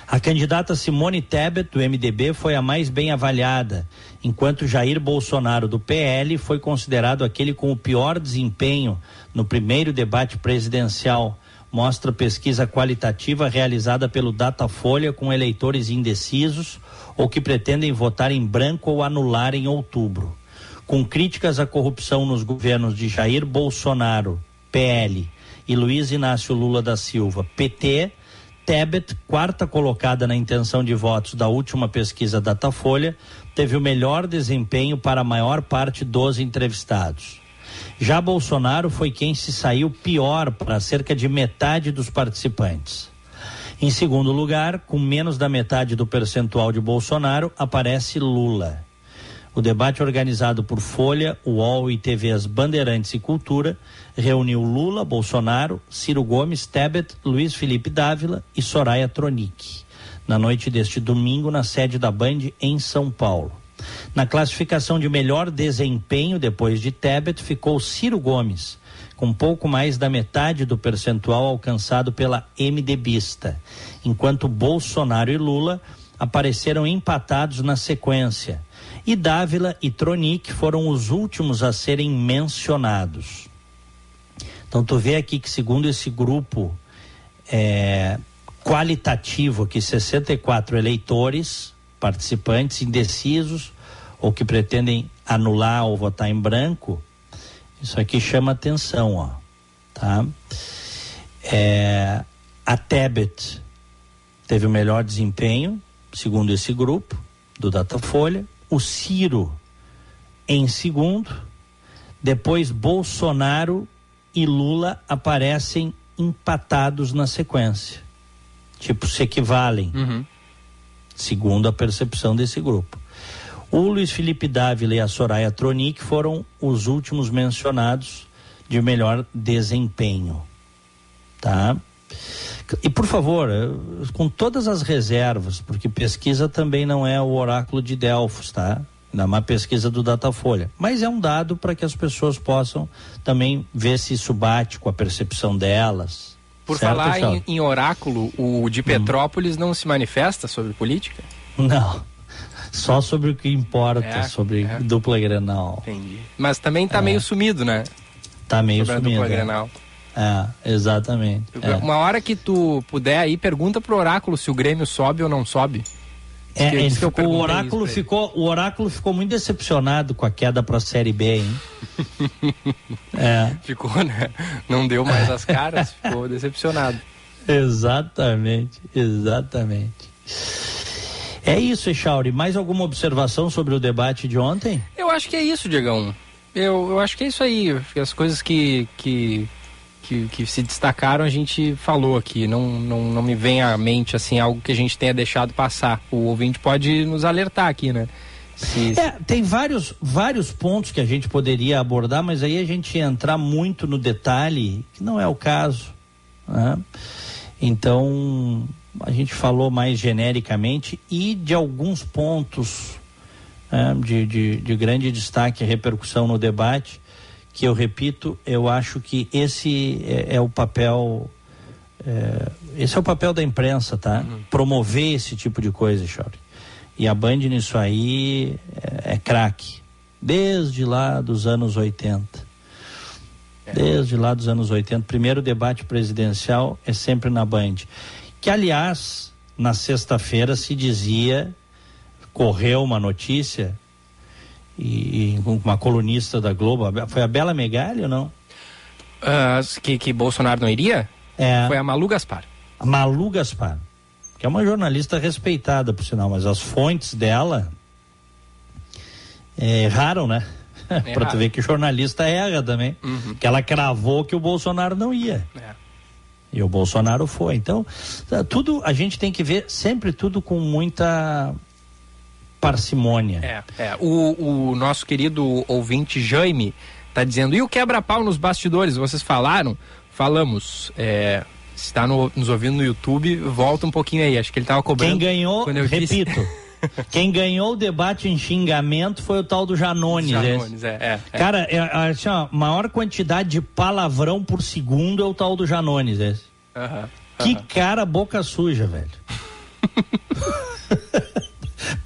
S1: A candidata Simone Tebet, do MDB, foi a mais bem avaliada, enquanto Jair Bolsonaro, do PL, foi considerado aquele com o pior desempenho no primeiro debate presidencial, mostra pesquisa qualitativa realizada pelo Datafolha com eleitores indecisos ou que pretendem votar em branco ou anular em outubro. Com críticas à corrupção nos governos de Jair Bolsonaro, PL, e Luiz Inácio Lula da Silva, PT, Tebet, quarta colocada na intenção de votos da última pesquisa Datafolha, teve o melhor desempenho para a maior parte dos entrevistados. Já Bolsonaro foi quem se saiu pior para cerca de metade dos participantes. Em segundo lugar, com menos da metade do percentual de Bolsonaro, aparece Lula. O debate organizado por Folha, UOL e TVs Bandeirantes e Cultura reuniu Lula, Bolsonaro, Ciro Gomes, Tebet, Luiz Felipe Dávila e Soraya Tronic, na noite deste domingo na sede da Band em São Paulo. Na classificação de melhor desempenho depois de Tebet ficou Ciro Gomes, com pouco mais da metade do percentual alcançado pela MDBista, enquanto Bolsonaro e Lula apareceram empatados na sequência e Dávila e Tronic foram os últimos a serem mencionados. Então tu vê aqui que segundo esse grupo é, qualitativo que 64 eleitores, participantes indecisos ou que pretendem anular ou votar em branco, isso aqui chama atenção, ó, tá? É, a Tebet teve o melhor desempenho, segundo esse grupo do Datafolha o Ciro em segundo, depois Bolsonaro e Lula aparecem empatados na sequência. Tipo, se equivalem, uhum. segundo a percepção desse grupo. O Luiz Felipe Dávila e a Soraya Tronic foram os últimos mencionados de melhor desempenho. Tá? E por favor, eh, com todas as reservas, porque pesquisa também não é o oráculo de Delfos, tá? Mais pesquisa do Datafolha. Mas é um dado para que as pessoas possam também ver se isso bate com a percepção delas.
S2: Por certo, falar em, em, oráculo, o de hum. Petrópolis hum. não se manifesta sobre política?
S1: Não. Só sobre o que importa, é, sobre é. dupla Grenal.
S2: Entendi. Mas também está é. meio sumido, né?
S1: Tá meio sobre sumido. A dupla é. Grenal. É, exatamente. É.
S2: Uma hora que tu puder aí, pergunta pro oráculo se o Grêmio sobe ou não sobe.
S1: É, ele ficou, o oráculo ficou, o oráculo ficou muito decepcionado com a queda para a série B, hein?
S2: é. Ficou, né? Não deu mais as caras, ficou decepcionado.
S1: Exatamente, exatamente. É isso, Echauri. Mais alguma observação sobre o debate de ontem?
S2: Eu acho que é isso, Diegão. Eu, eu acho que é isso aí. As coisas que, que, que, que, se destacaram a gente falou aqui. Não, não, não me vem à mente assim algo que a gente tenha deixado passar. O ouvinte pode nos alertar aqui, né?
S1: Se... É, tem vários, vários pontos que a gente poderia abordar, mas aí a gente entrar muito no detalhe, que não é o caso. Né? Então, a gente falou mais genericamente e de alguns pontos né, de, de, de grande destaque e repercussão no debate, que eu repito, eu acho que esse é, é o papel. É, esse é o papel da imprensa, tá? Uhum. Promover esse tipo de coisa, Chore. E a Band nisso aí é, é craque. Desde lá dos anos 80. É. Desde lá dos anos 80. Primeiro debate presidencial é sempre na Band. Que, aliás, na sexta-feira se dizia, correu uma notícia, e, e uma colunista da Globo, foi a Bela Megali ou não?
S2: Uh, que, que Bolsonaro não iria?
S1: É.
S2: Foi a Malu Gaspar.
S1: A Malu Gaspar, que é uma jornalista respeitada, por sinal, mas as fontes dela é, erraram, né? para tu ver que jornalista erra também. Uhum. Que ela cravou que o Bolsonaro não ia. É. E o Bolsonaro foi. Então, tá, tudo a gente tem que ver sempre tudo com muita parcimônia.
S2: É, é. O, o nosso querido ouvinte Jaime está dizendo, e o quebra-pau nos bastidores? Vocês falaram? Falamos. É, está no, nos ouvindo no YouTube, volta um pouquinho aí. Acho que ele estava cobrando.
S1: Quem ganhou, repito. Quem ganhou o debate em xingamento foi o tal do Janones.
S2: Janones, é, é,
S1: é. Cara, é, assim, ó, maior quantidade de palavrão por segundo é o tal do Janones esse. Uh -huh, uh -huh. Que cara boca suja, velho.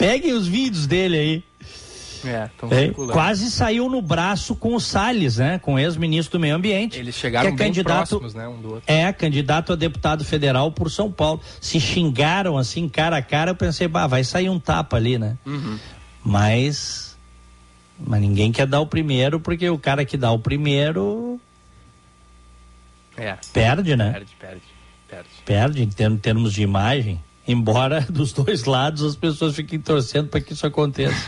S1: Peguem os vídeos dele aí.
S2: É,
S1: é, quase saiu no braço com o Salles, né? Com o ex-ministro do Meio Ambiente.
S2: Eles chegaram
S1: que é candidato,
S2: próximos, né? Um do outro.
S1: É, candidato a deputado federal por São Paulo. Se xingaram assim, cara a cara, eu pensei, bah, vai sair um tapa ali, né? Uhum. Mas. Mas ninguém quer dar o primeiro, porque o cara que dá o primeiro.
S2: É.
S1: Perde, né?
S2: Perde, perde. Perde,
S1: perde em termos de imagem embora dos dois lados as pessoas fiquem torcendo para que isso aconteça.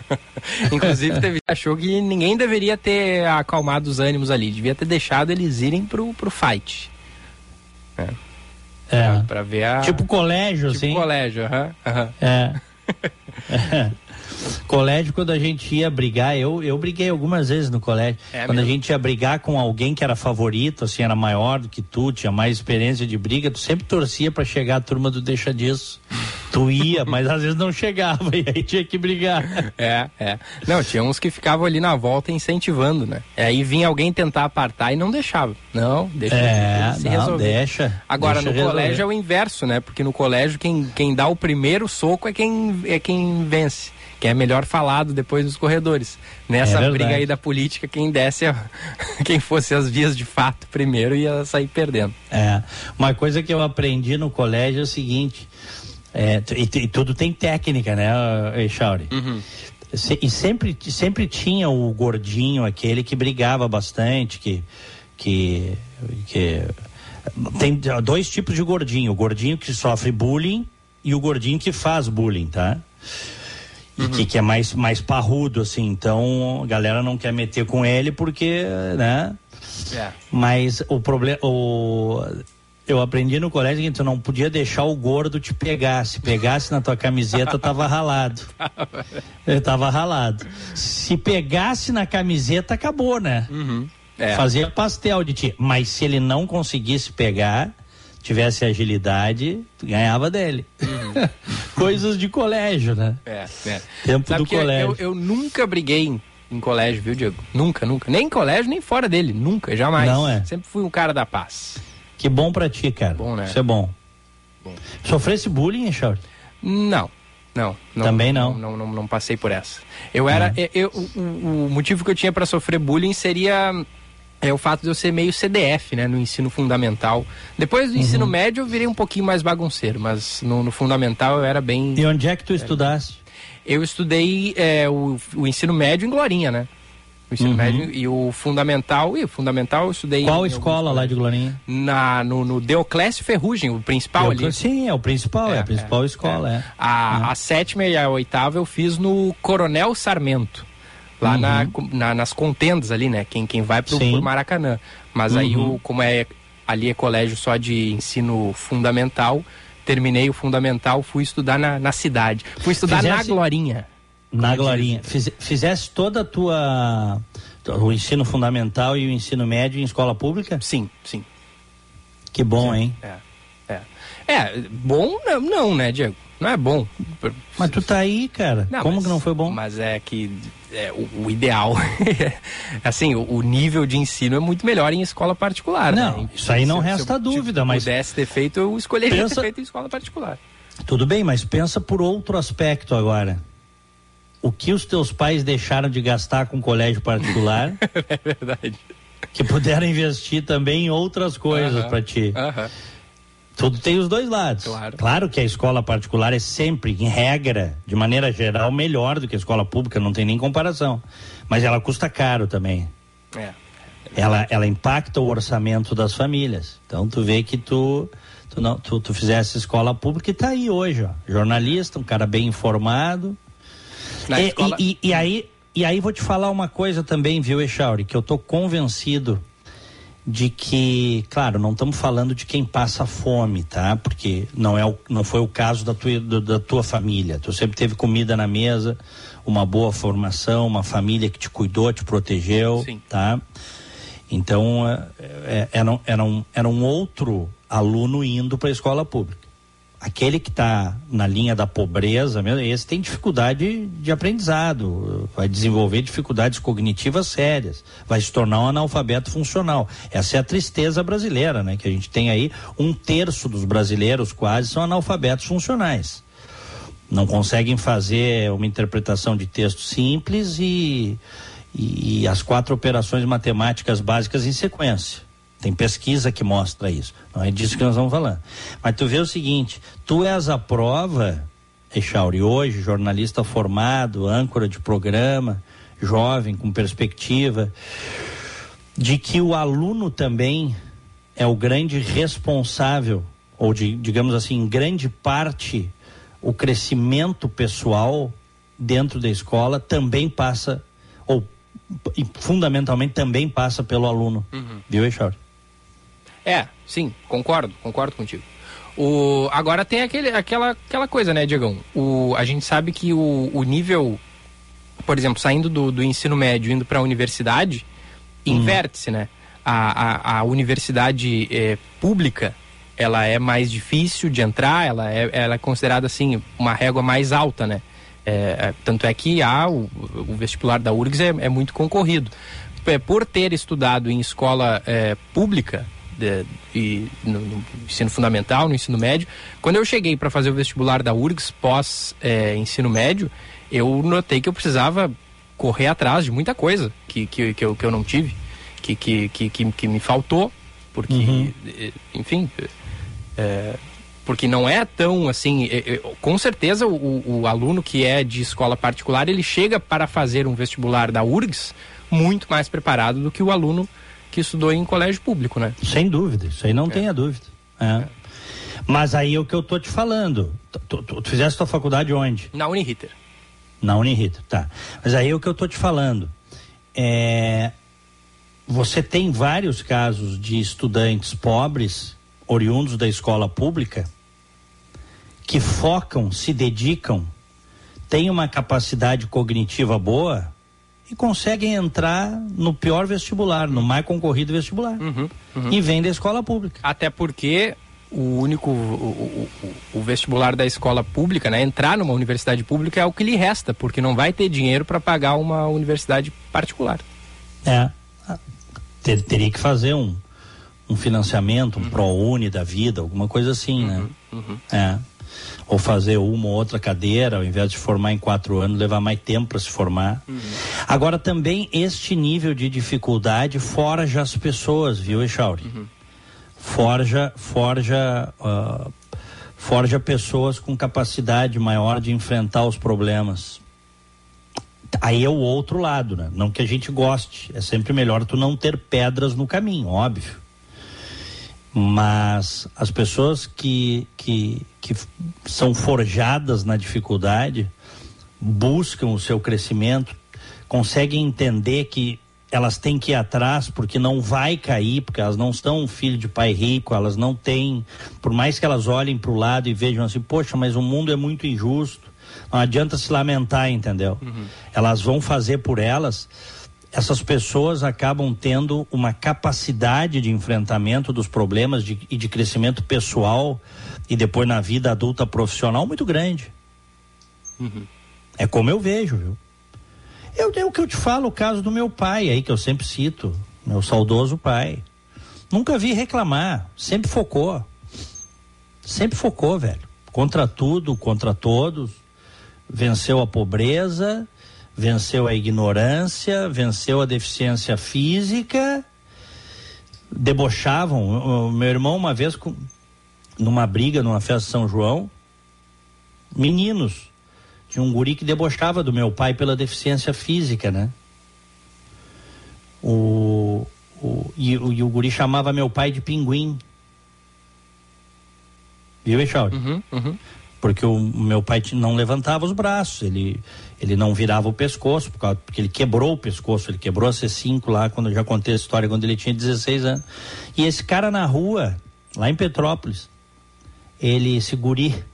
S2: Inclusive, teve, achou que ninguém deveria ter acalmado os ânimos ali, devia ter deixado eles irem pro, pro fight.
S1: É. é.
S2: Pra, pra ver a.
S1: Tipo colégio,
S2: tipo
S1: assim.
S2: colégio, aham. Uh -huh, uh -huh.
S1: É. é. Colégio, quando a gente ia brigar, eu, eu briguei algumas vezes no colégio. É quando mesmo? a gente ia brigar com alguém que era favorito, assim, era maior do que tu, tinha mais experiência de briga, tu sempre torcia para chegar a turma do deixa disso. Tu ia, mas às vezes não chegava e aí tinha que brigar.
S2: É, é. Não, tinha uns que ficavam ali na volta incentivando, né? Aí vinha alguém tentar apartar e não deixava. Não, deixa
S1: é, se não, deixa.
S2: Agora,
S1: deixa
S2: no resolver. colégio é o inverso, né? Porque no colégio quem, quem dá o primeiro soco é quem, é quem vence que é melhor falado depois nos corredores. Nessa é briga aí da política, quem desse, quem fosse as vias de fato primeiro ia sair perdendo.
S1: É, uma coisa que eu aprendi no colégio é o seguinte, é, e, e tudo tem técnica, né, Echauri? Uhum. E sempre, sempre tinha o gordinho, aquele que brigava bastante, que, que, que tem dois tipos de gordinho, o gordinho que sofre bullying e o gordinho que faz bullying, tá? E uhum. que, que, é mais, mais parrudo, assim. Então a galera não quer meter com ele porque, né? É. Mas o problema. O... Eu aprendi no colégio que tu não podia deixar o gordo te pegar. Se pegasse na tua camiseta, tava ralado. Ele tava ralado. Se pegasse na camiseta, acabou, né? Uhum. É. Fazia pastel de ti. Mas se ele não conseguisse pegar, tivesse agilidade, ganhava dele. Uhum. Coisas de colégio, né?
S2: É, é.
S1: Tempo Sabe do colégio.
S2: Eu, eu, nunca briguei em, em, colégio, viu, Diego? Nunca, nunca. Nem em colégio, nem fora dele. Nunca, jamais.
S1: Não é?
S2: Sempre fui um cara da paz.
S1: Que bom pra ti, cara. Bom, né? Isso é bom. bom. Sofresse bullying, Charles?
S2: Não. Não, não,
S1: Também não.
S2: Não, não, não passei por essa. Eu era. Uhum. Eu, eu, o, o motivo que eu tinha para sofrer bullying seria é o fato de eu ser meio CDF, né, no ensino fundamental. Depois do uhum. ensino médio eu virei um pouquinho mais bagunceiro, mas no, no, fundamental eu era bem.
S1: E onde é que tu estudaste?
S2: Eu estudei é, o, o ensino médio em Glorinha, né? O ensino uhum. médio e o fundamental. E o fundamental eu estudei.
S1: Qual escola lá de Glorinha?
S2: Na, no, no Deoclésio Ferrugem, o principal ali.
S1: Sim, é o principal, é, é a principal é, escola, é. é.
S2: A,
S1: é.
S2: a sétima e a oitava eu fiz no Coronel Sarmento lá uhum. na, na, nas contendas ali, né? Quem, quem vai pro, pro Maracanã. Mas uhum. aí, o, como é ali é colégio só de ensino fundamental, terminei o fundamental, fui estudar na, na cidade. Fui estudar Fizesse... na Glorinha.
S1: Na Glorinha. Fiz, fizesse toda a tua. o ensino fundamental e o ensino médio em escola pública?
S2: Sim, sim.
S1: Que bom,
S2: sim.
S1: hein?
S2: É. É, bom não, né, Diego? Não é bom.
S1: Mas tu tá aí, cara. Não, Como mas, que não foi bom?
S2: Mas é que é, o, o, ideal, assim, o, o, nível de ensino é muito melhor em escola particular.
S1: Né? Não,
S2: né?
S1: isso aí não se, resta se eu, dúvida, mas...
S2: Se pudesse ter feito, eu escolheria pensa... ter feito em escola particular.
S1: Tudo bem, mas pensa por outro aspecto agora. O que os teus pais deixaram de gastar com colégio particular?
S2: é verdade.
S1: Que puderam investir também em outras coisas uh -huh, para ti. Uh -huh. Tudo tem os dois lados.
S2: Claro.
S1: claro que a escola particular é sempre, em regra, de maneira geral, melhor do que a escola pública, não tem nem comparação. Mas ela custa caro também.
S2: É.
S1: Ela, ela impacta o orçamento das famílias. Então tu vê que tu, tu, não, tu, tu fizesse escola pública e tá aí hoje, ó. Jornalista, um cara bem informado.
S2: Na
S1: e,
S2: escola...
S1: e, e, e, aí, e aí vou te falar uma coisa também, viu, Echauri, que eu tô convencido de que, claro, não estamos falando de quem passa fome, tá? Porque não é o, não foi o caso da tua, da tua família. Tu sempre teve comida na mesa, uma boa formação, uma família que te cuidou, te protegeu,
S2: Sim.
S1: tá? Então, é, é, era, um, era, um, era um outro aluno indo para a escola pública aquele que está na linha da pobreza, esse tem dificuldade de aprendizado, vai desenvolver dificuldades cognitivas sérias, vai se tornar um analfabeto funcional. Essa é a tristeza brasileira, né? Que a gente tem aí um terço dos brasileiros quase são analfabetos funcionais. Não conseguem fazer uma interpretação de texto simples e, e, e as quatro operações matemáticas básicas em sequência. Tem pesquisa que mostra isso. Não é disso que nós estamos falando. Mas tu vê o seguinte: tu és a prova, Echauri, hoje, jornalista formado, âncora de programa, jovem, com perspectiva, de que o aluno também é o grande responsável, ou de, digamos assim, em grande parte, o crescimento pessoal dentro da escola também passa, ou fundamentalmente também passa pelo aluno. Uhum. Viu, Echauri?
S2: É, sim, concordo, concordo contigo. O, agora tem aquele, aquela, aquela coisa, né, Diegão? O, a gente sabe que o, o nível, por exemplo, saindo do, do ensino médio indo para a universidade, hum. inverte-se, né? A, a, a universidade é, pública, ela é mais difícil de entrar, ela é, ela é considerada, assim, uma régua mais alta, né? É, é tanto é que há o, o vestibular da URGS é, é muito concorrido. É, por ter estudado em escola é, pública, de, de, no, no, ensino fundamental, no ensino médio. Quando eu cheguei para fazer o vestibular da URGS pós é, ensino médio, eu notei que eu precisava correr atrás de muita coisa que, que, que, eu, que eu não tive, que, que, que, que, me faltou, porque, uhum. enfim, é, porque não é tão assim. Com certeza o, o, aluno que é de escola particular ele chega para fazer um vestibular da URGS muito mais preparado do que o aluno que estudou em colégio público, né?
S1: Sem dúvida, isso aí não é. tenha dúvida. É. É. Mas aí é o que eu tô te falando. Tu, tu, tu fizeste tua faculdade onde?
S2: Na Uniriter.
S1: Na Uniriter, tá. Mas aí é o que eu tô te falando. É, você tem vários casos de estudantes pobres, oriundos da escola pública, que focam, se dedicam, têm uma capacidade cognitiva boa, e conseguem entrar no pior vestibular, no mais concorrido vestibular. Uhum, uhum. E vem da escola pública.
S2: Até porque o único o, o, o, vestibular da escola pública, né, entrar numa universidade pública é o que lhe resta, porque não vai ter dinheiro para pagar uma universidade particular.
S1: É. Ter, teria que fazer um, um financiamento, um uhum. ProUni da vida, alguma coisa assim, né?
S2: Uhum, uhum.
S1: É. Ou fazer uma ou outra cadeira, ao invés de formar em quatro anos, levar mais tempo para se formar. Uhum. Agora, também este nível de dificuldade forja as pessoas, viu, Echauri? Uhum. Forja, forja, uh, forja pessoas com capacidade maior de enfrentar os problemas. Aí é o outro lado, né? Não que a gente goste. É sempre melhor tu não ter pedras no caminho, óbvio. Mas as pessoas que, que, que são forjadas na dificuldade buscam o seu crescimento, conseguem entender que elas têm que ir atrás porque não vai cair, porque elas não são filho de pai rico, elas não têm, por mais que elas olhem para o lado e vejam assim, poxa, mas o mundo é muito injusto, não adianta se lamentar, entendeu? Uhum. Elas vão fazer por elas. Essas pessoas acabam tendo uma capacidade de enfrentamento dos problemas de, e de crescimento pessoal e depois na vida adulta profissional muito grande. Uhum. É como eu vejo, viu? Eu, é o que eu te falo, o caso do meu pai aí, que eu sempre cito, meu saudoso pai. Nunca vi reclamar, sempre focou. Sempre focou, velho. Contra tudo, contra todos venceu a pobreza, venceu a ignorância, venceu a deficiência física, debochavam. O meu irmão, uma vez, com, numa briga, numa festa de São João, meninos, tinha um guri que debochava do meu pai pela deficiência física, né? O, o, e, o, e o guri chamava meu pai de pinguim. Viu, Echauri? Uhum, uhum porque o meu pai não levantava os braços, ele, ele não virava o pescoço, porque ele quebrou o pescoço, ele quebrou a C5 lá, quando eu já contei a história, quando ele tinha 16 anos. E esse cara na rua, lá em Petrópolis, ele, esse guri,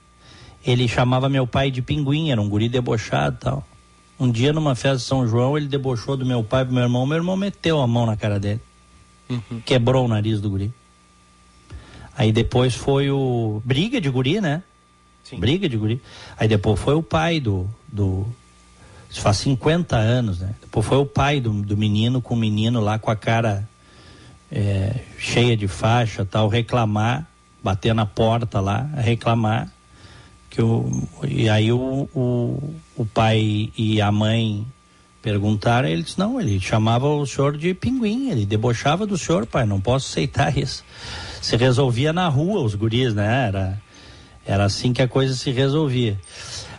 S1: ele chamava meu pai de pinguim, era um guri debochado e tal. Um dia numa festa de São João, ele debochou do meu pai pro meu irmão, meu irmão meteu a mão na cara dele. Uhum. Quebrou o nariz do guri. Aí depois foi o. Briga de guri, né? Sim. Briga de guri. Aí depois foi o pai do. do isso faz 50 anos, né? Depois foi o pai do, do menino com o menino lá com a cara é, cheia de faixa tal, reclamar, bater na porta lá, reclamar. Que o, e aí o, o, o pai e a mãe perguntaram, ele disse, não, ele chamava o senhor de pinguim, ele debochava do senhor, pai, não posso aceitar isso. Se resolvia na rua os guris, né? Era, era assim que a coisa se resolvia.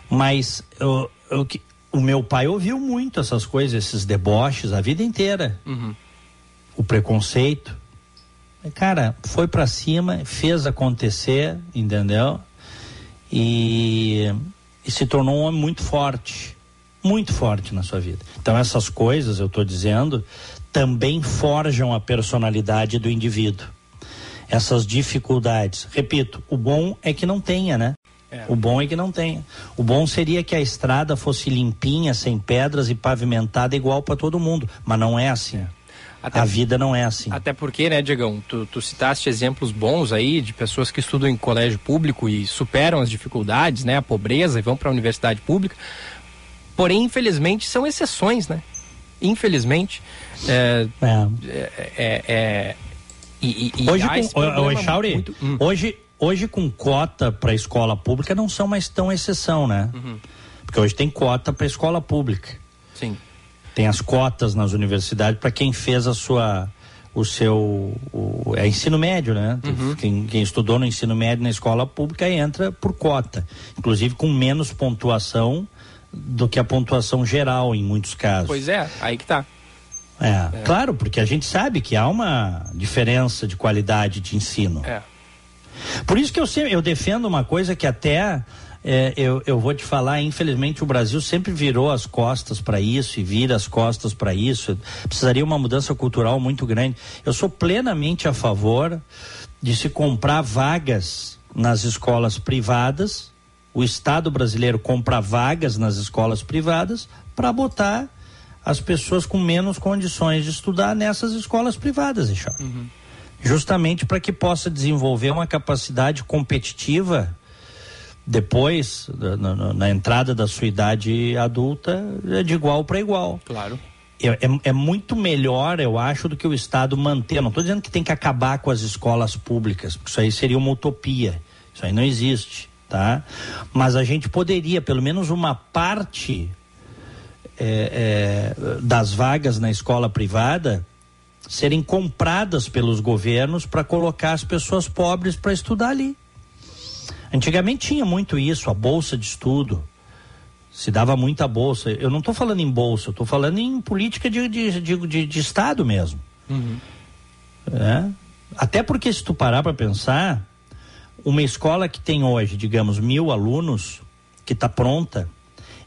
S1: Mas eu, eu, o meu pai ouviu muito essas coisas, esses deboches, a vida inteira. Uhum. O preconceito. Cara, foi para cima, fez acontecer, entendeu? E, e se tornou um homem muito forte. Muito forte na sua vida. Então, essas coisas, eu estou dizendo, também forjam a personalidade do indivíduo essas dificuldades. Repito, o bom é que não tenha, né? É. O bom é que não tenha. O bom seria que a estrada fosse limpinha, sem pedras e pavimentada igual para todo mundo, mas não é assim. É. Até, a vida não é assim.
S2: Até porque, né, Diegão, tu, tu, citaste exemplos bons aí de pessoas que estudam em colégio público e superam as dificuldades, né, a pobreza e vão para a universidade pública. Porém, infelizmente, são exceções, né? Infelizmente. É, é. é, é, é
S1: e, e, hoje, com, o, Echauri, muito... hum. hoje, hoje com cota para escola pública não são mais tão exceção, né? Uhum. Porque hoje tem cota para escola pública.
S2: Sim.
S1: Tem as cotas nas universidades para quem fez a sua o seu o, é ensino médio, né? Uhum. Quem, quem, estudou no ensino médio na escola pública entra por cota, inclusive com menos pontuação do que a pontuação geral em muitos casos.
S2: Pois é, aí que tá.
S1: É, é, claro, porque a gente sabe que há uma diferença de qualidade de ensino. É. Por isso que eu sempre eu defendo uma coisa que até é, eu, eu vou te falar, infelizmente o Brasil sempre virou as costas para isso e vira as costas para isso. Precisaria uma mudança cultural muito grande. Eu sou plenamente a favor de se comprar vagas nas escolas privadas. O Estado brasileiro compra vagas nas escolas privadas para botar as pessoas com menos condições de estudar nessas escolas privadas, Uhum. Justamente para que possa desenvolver uma capacidade competitiva depois, na, na, entrada da sua idade adulta, de igual para igual.
S2: Claro.
S1: É, é, é, muito melhor, eu acho, do que o Estado manter. Não estou dizendo que tem que acabar com as escolas públicas, porque isso aí seria uma utopia. Isso aí não existe. tá? Mas a gente poderia, pelo menos uma parte é, é, das vagas na escola privada serem compradas pelos governos para colocar as pessoas pobres para estudar ali. Antigamente tinha muito isso, a bolsa de estudo. Se dava muita bolsa. Eu não estou falando em bolsa, eu estou falando em política de, de, de, de Estado mesmo. Uhum. É? Até porque se tu parar para pensar, uma escola que tem hoje, digamos, mil alunos, que está pronta,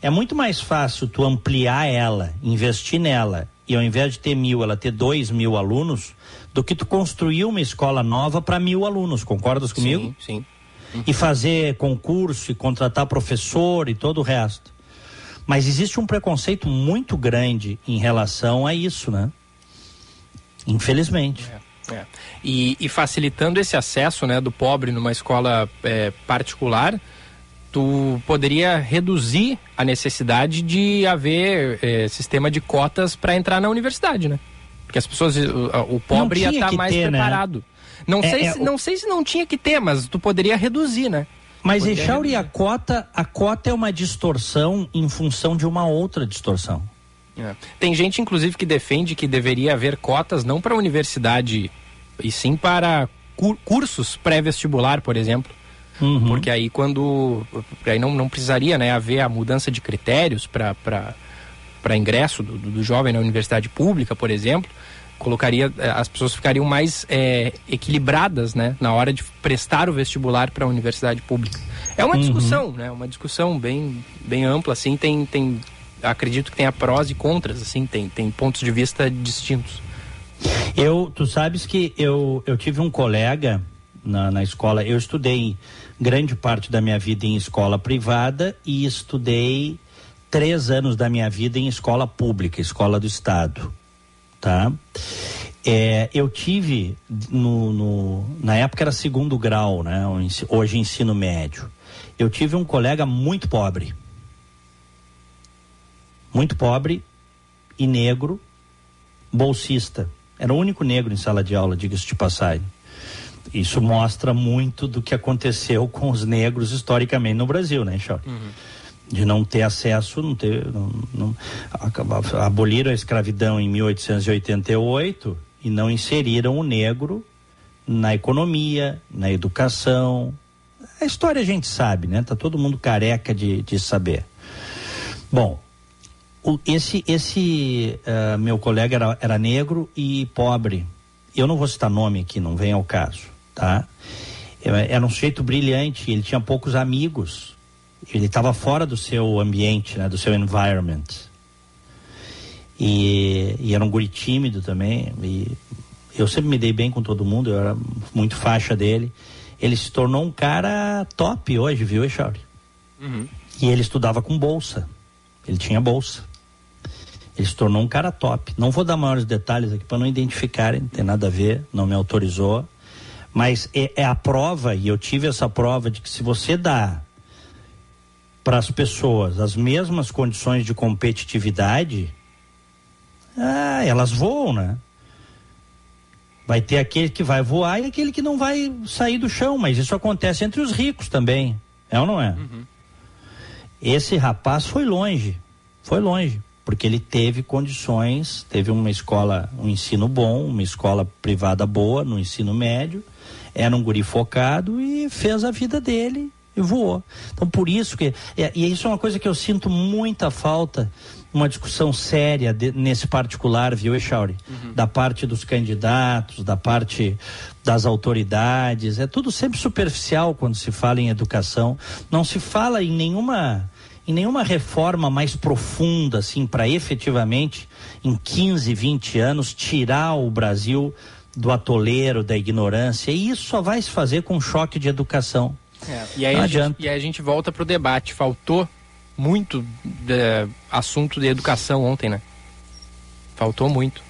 S1: é muito mais fácil tu ampliar ela, investir nela, e ao invés de ter mil, ela ter dois mil alunos, do que tu construir uma escola nova para mil alunos. Concordas comigo?
S2: Sim, sim.
S1: Uhum. E fazer concurso e contratar professor e todo o resto. Mas existe um preconceito muito grande em relação a isso, né? Infelizmente.
S2: É. É. E, e, facilitando esse acesso né, do pobre numa escola é, particular, tu poderia reduzir a necessidade de haver é, sistema de cotas para entrar na universidade, né? Porque as pessoas, o, o pobre ia estar tá mais ter, né? preparado. Né? Não, é, sei é, se, não sei se não tinha que ter, mas tu poderia reduzir, né?
S1: Mas, Echauri, a cota, a cota é uma distorção em função de uma outra distorção.
S2: É. Tem gente, inclusive, que defende que deveria haver cotas não para a universidade, e sim para cur cursos pré-vestibular, por exemplo. Uhum. Porque aí quando. Aí não, não precisaria né, haver a mudança de critérios para ingresso do, do jovem na universidade pública, por exemplo colocaria eh, as pessoas ficariam mais é, equilibradas né na hora de prestar o vestibular para a universidade pública é uma uhum. discussão né uma discussão bem bem ampla assim tem tem acredito que tenha prós e contras, assim, tem, tem pontos de vista distintos.
S1: Eu, tu sabes que eu, eu tive um colega na, na escola, eu estudei grande parte da minha vida em escola privada e estudei três anos da minha vida em escola pública, escola do Estado, tá? É, eu tive no, no, na época era segundo grau, né? Hoje ensino médio. Eu tive um colega muito pobre muito pobre e negro, bolsista. Era o único negro em sala de aula, diga-se de passagem. Isso mostra muito do que aconteceu com os negros historicamente no Brasil, né, Chau? Uhum. De não ter acesso, não ter. Não, não, aboliram a escravidão em 1888 e não inseriram o negro na economia, na educação. A história a gente sabe, né? Tá todo mundo careca de, de saber. Bom, o, esse esse uh, meu colega era, era negro e pobre. Eu não vou citar nome aqui, não vem ao caso, tá? Era um sujeito brilhante, ele tinha poucos amigos. Ele estava fora do seu ambiente, né, do seu environment. E, e, era um guri tímido também. E eu sempre me dei bem com todo mundo, eu era muito faixa dele. Ele se tornou um cara top hoje, viu, Echauri? Uhum. E ele estudava com bolsa. Ele tinha bolsa. Ele se tornou um cara top. Não vou dar maiores detalhes aqui para não identificarem, não tem nada a ver, não me autorizou. Mas é, é a prova, e eu tive essa prova, de que se você dá para as pessoas as mesmas condições de competitividade, ah, elas voam, né? Vai ter aquele que vai voar e aquele que não vai sair do chão, mas isso acontece entre os ricos também, é ou não é? Uhum. Esse rapaz foi longe, foi longe porque ele teve condições, teve uma escola, um ensino bom, uma escola privada boa no ensino médio, era um guri focado e fez a vida dele e voou. Então por isso que e isso é uma coisa que eu sinto muita falta, uma discussão séria de, nesse particular, viu, Echauri? Uhum. Da parte dos candidatos, da parte das autoridades, é tudo sempre superficial quando se fala em educação. Não se fala em nenhuma em nenhuma reforma mais profunda, assim, para efetivamente, em 15, 20 anos, tirar o Brasil do atoleiro, da ignorância. E isso só vai se fazer com um choque de educação.
S2: É, e, aí Não gente, e aí a gente volta para o debate. Faltou muito de, assunto de educação ontem, né? Faltou muito.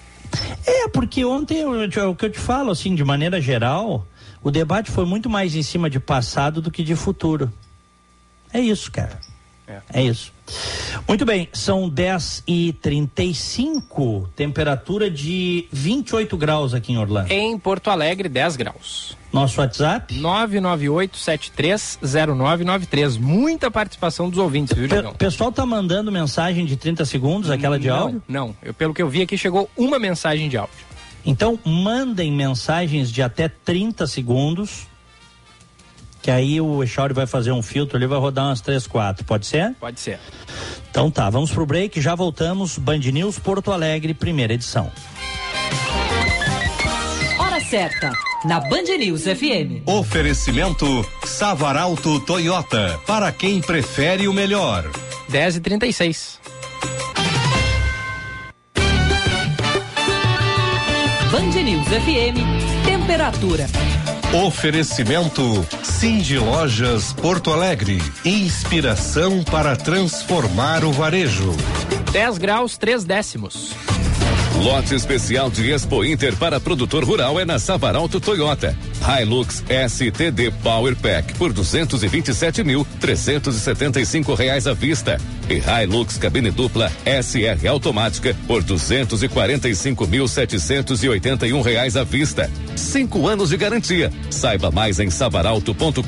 S1: É, porque ontem, o que eu te falo, assim, de maneira geral, o debate foi muito mais em cima de passado do que de futuro. É isso, cara. É, é isso. Muito bem, são 10 e 35 temperatura de 28 graus aqui em Orlando.
S2: Em Porto Alegre, 10 graus.
S1: Nosso WhatsApp?
S2: 998-730993. Muita participação dos ouvintes, viu,
S1: O pessoal tá mandando mensagem de 30 segundos, aquela de
S2: não,
S1: áudio?
S2: Não, eu, pelo que eu vi aqui, chegou uma mensagem de áudio.
S1: Então, mandem mensagens de até 30 segundos que aí o Echauri vai fazer um filtro ali, vai rodar umas três, quatro, pode ser?
S2: Pode ser.
S1: Então tá, vamos pro break, já voltamos, Band News Porto Alegre, primeira edição.
S3: Hora certa, na Band News FM.
S4: Oferecimento Savaralto Toyota, para quem prefere o melhor.
S2: 10 e 36
S3: Band News FM, temperatura.
S4: Oferecimento Cindy Lojas Porto Alegre. Inspiração para transformar o varejo.
S2: 10 graus, 3 décimos.
S5: Lote especial de Expo Inter para produtor rural é na Savaralto Toyota. Hilux STD Power Pack por 227.375 reais à vista e Hilux cabine dupla SR automática por 245.781 reais à vista. Cinco anos de garantia. Saiba mais em savaralto.com.br.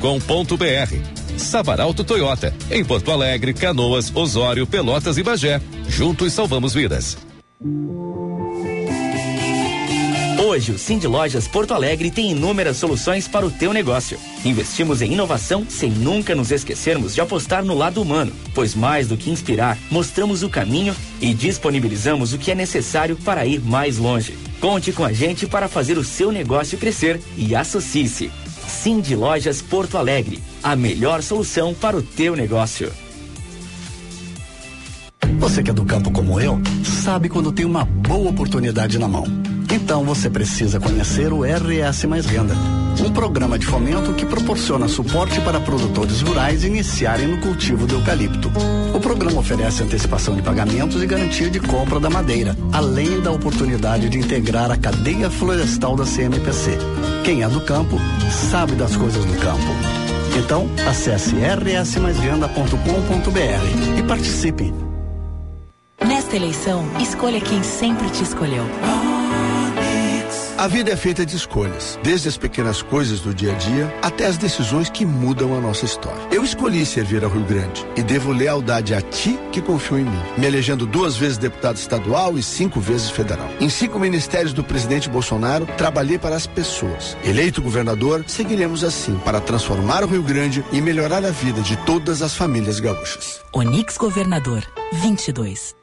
S5: Savaralto Toyota, em Porto Alegre, Canoas, Osório, Pelotas e Bagé. Juntos salvamos vidas.
S6: Hoje, o Cindy Lojas Porto Alegre tem inúmeras soluções para o teu negócio. Investimos em inovação sem nunca nos esquecermos de apostar no lado humano, pois mais do que inspirar, mostramos o caminho e disponibilizamos o que é necessário para ir mais longe. Conte com a gente para fazer o seu negócio crescer e associe-se. Cindy Lojas Porto Alegre, a melhor solução para o teu negócio.
S7: Você que é do campo como eu, sabe quando tem uma boa oportunidade na mão. Então você precisa conhecer o RS Mais Renda, um programa de fomento que proporciona suporte para produtores rurais iniciarem no cultivo do eucalipto. O programa oferece antecipação de pagamentos e garantia de compra da madeira, além da oportunidade de integrar a cadeia florestal da CMPC. Quem é do campo sabe das coisas do campo. Então, acesse rsmaisvenda.com.br e participe.
S8: Nesta eleição, escolha quem sempre te escolheu.
S9: A vida é feita de escolhas, desde as pequenas coisas do dia a dia até as decisões que mudam a nossa história. Eu escolhi servir ao Rio Grande e devo lealdade a ti que confiou em mim, me elegendo duas vezes deputado estadual e cinco vezes federal. Em cinco ministérios do presidente Bolsonaro, trabalhei para as pessoas. Eleito governador, seguiremos assim para transformar o Rio Grande e melhorar a vida de todas as famílias gaúchas.
S8: Onix Governador 22.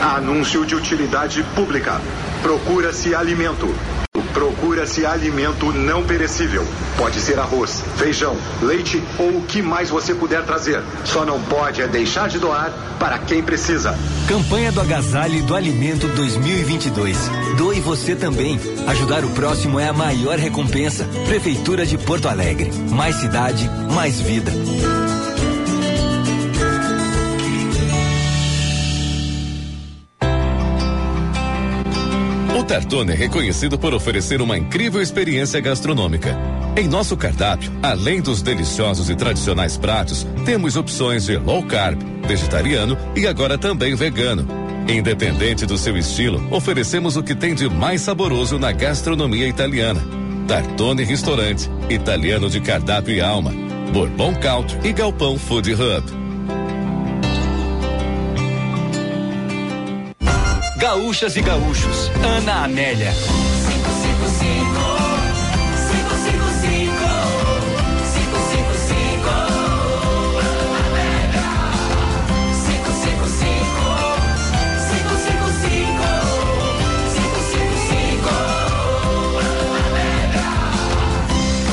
S10: Anúncio de utilidade pública. Procura-se alimento. Procura-se alimento não perecível. Pode ser arroz, feijão, leite ou o que mais você puder trazer. Só não pode é deixar de doar para quem precisa.
S11: Campanha do Agasalho do Alimento 2022. Doe você também. Ajudar o próximo é a maior recompensa. Prefeitura de Porto Alegre. Mais cidade, mais vida.
S5: Tartone é reconhecido por oferecer uma incrível experiência gastronômica. Em nosso cardápio, além dos deliciosos e tradicionais pratos, temos opções de low carb, vegetariano e agora também vegano. Independente do seu estilo, oferecemos o que tem de mais saboroso na gastronomia italiana. Tartone Restaurante, italiano de cardápio e alma. Bourbon Country e Galpão Food Hub.
S11: Gaúchas e gaúchos, Ana Amélia.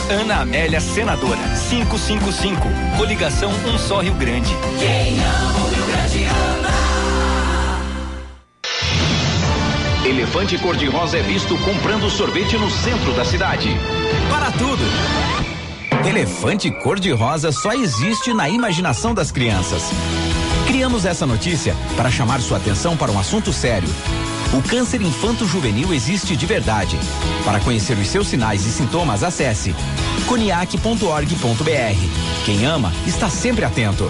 S11: Ana Amélia, senadora, 555. Coligação Um Só Rio Grande.
S12: Quem ama Elefante cor-de-rosa é visto comprando sorvete no centro da cidade.
S13: Para tudo! Elefante cor-de-rosa só existe na imaginação das crianças. Criamos essa notícia para chamar sua atenção para um assunto sério. O câncer infanto-juvenil existe de verdade. Para conhecer os seus sinais e sintomas, acesse coniac.org.br. Quem ama está sempre atento.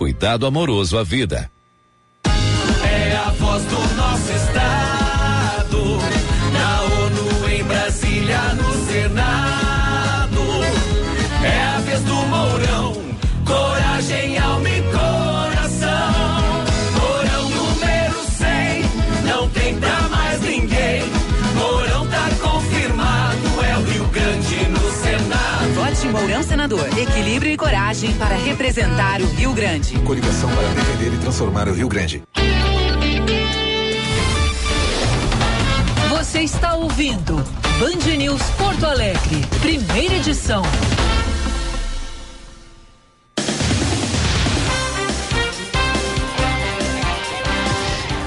S5: Cuidado amoroso à vida.
S14: É a voz do nosso estado. Na ONU, em Brasília, no Senado.
S15: Vote Mourão Senador. Equilíbrio e coragem para representar o Rio Grande.
S16: Coligação para defender e transformar o Rio Grande.
S3: Você está ouvindo Band News Porto Alegre, primeira edição.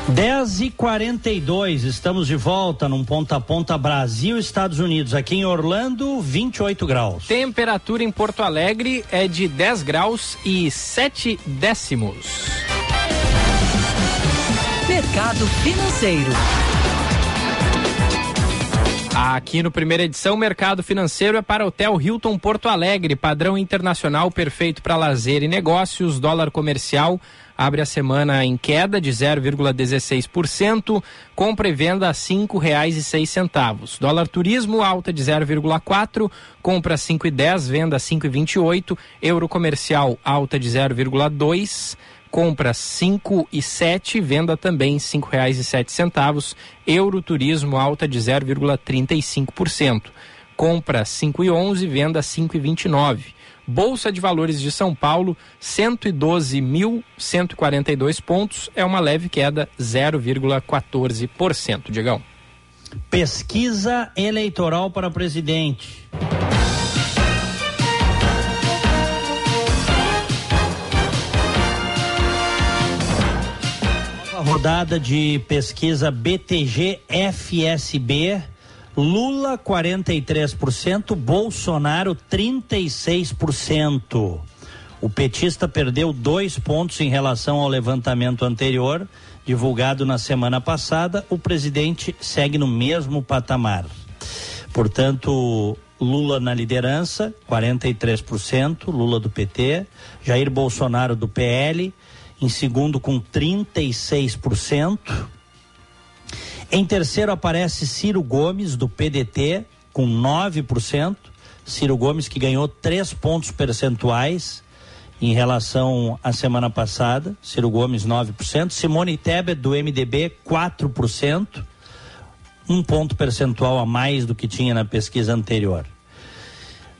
S1: Dez e quarenta e dois, estamos de volta num ponta a ponta Brasil Estados Unidos, aqui em Orlando, 28 graus.
S2: Temperatura em Porto Alegre é de 10 graus e 7 décimos.
S3: Mercado financeiro.
S2: Aqui no primeira edição, mercado financeiro é para Hotel Hilton Porto Alegre, padrão internacional perfeito para lazer e negócios, dólar comercial abre a semana em queda de 0,16%, compra e venda a seis centavos. Dólar turismo alta de 0,4, compra cinco e dez, venda cinco e vinte e oito. Euro comercial alta de 0,2, compra cinco e sete, venda também sete centavos. Euro turismo alta de 0,35%, compra cinco e onze, venda cinco e vinte e nove. Bolsa de Valores de São Paulo, 112.142 pontos, é uma leve queda, 0,14%. Diegão.
S1: Pesquisa eleitoral para presidente. Nova rodada de pesquisa BTG FSB Lula 43%, Bolsonaro 36%. O petista perdeu dois pontos em relação ao levantamento anterior, divulgado na semana passada. O presidente segue no mesmo patamar. Portanto, Lula na liderança, 43%, Lula do PT, Jair Bolsonaro do PL, em segundo com 36%. Em terceiro aparece Ciro Gomes, do PDT, com 9%. Ciro Gomes que ganhou três pontos percentuais em relação à semana passada. Ciro Gomes, 9%. Simone Tebet, do MDB, 4%. Um ponto percentual a mais do que tinha na pesquisa anterior.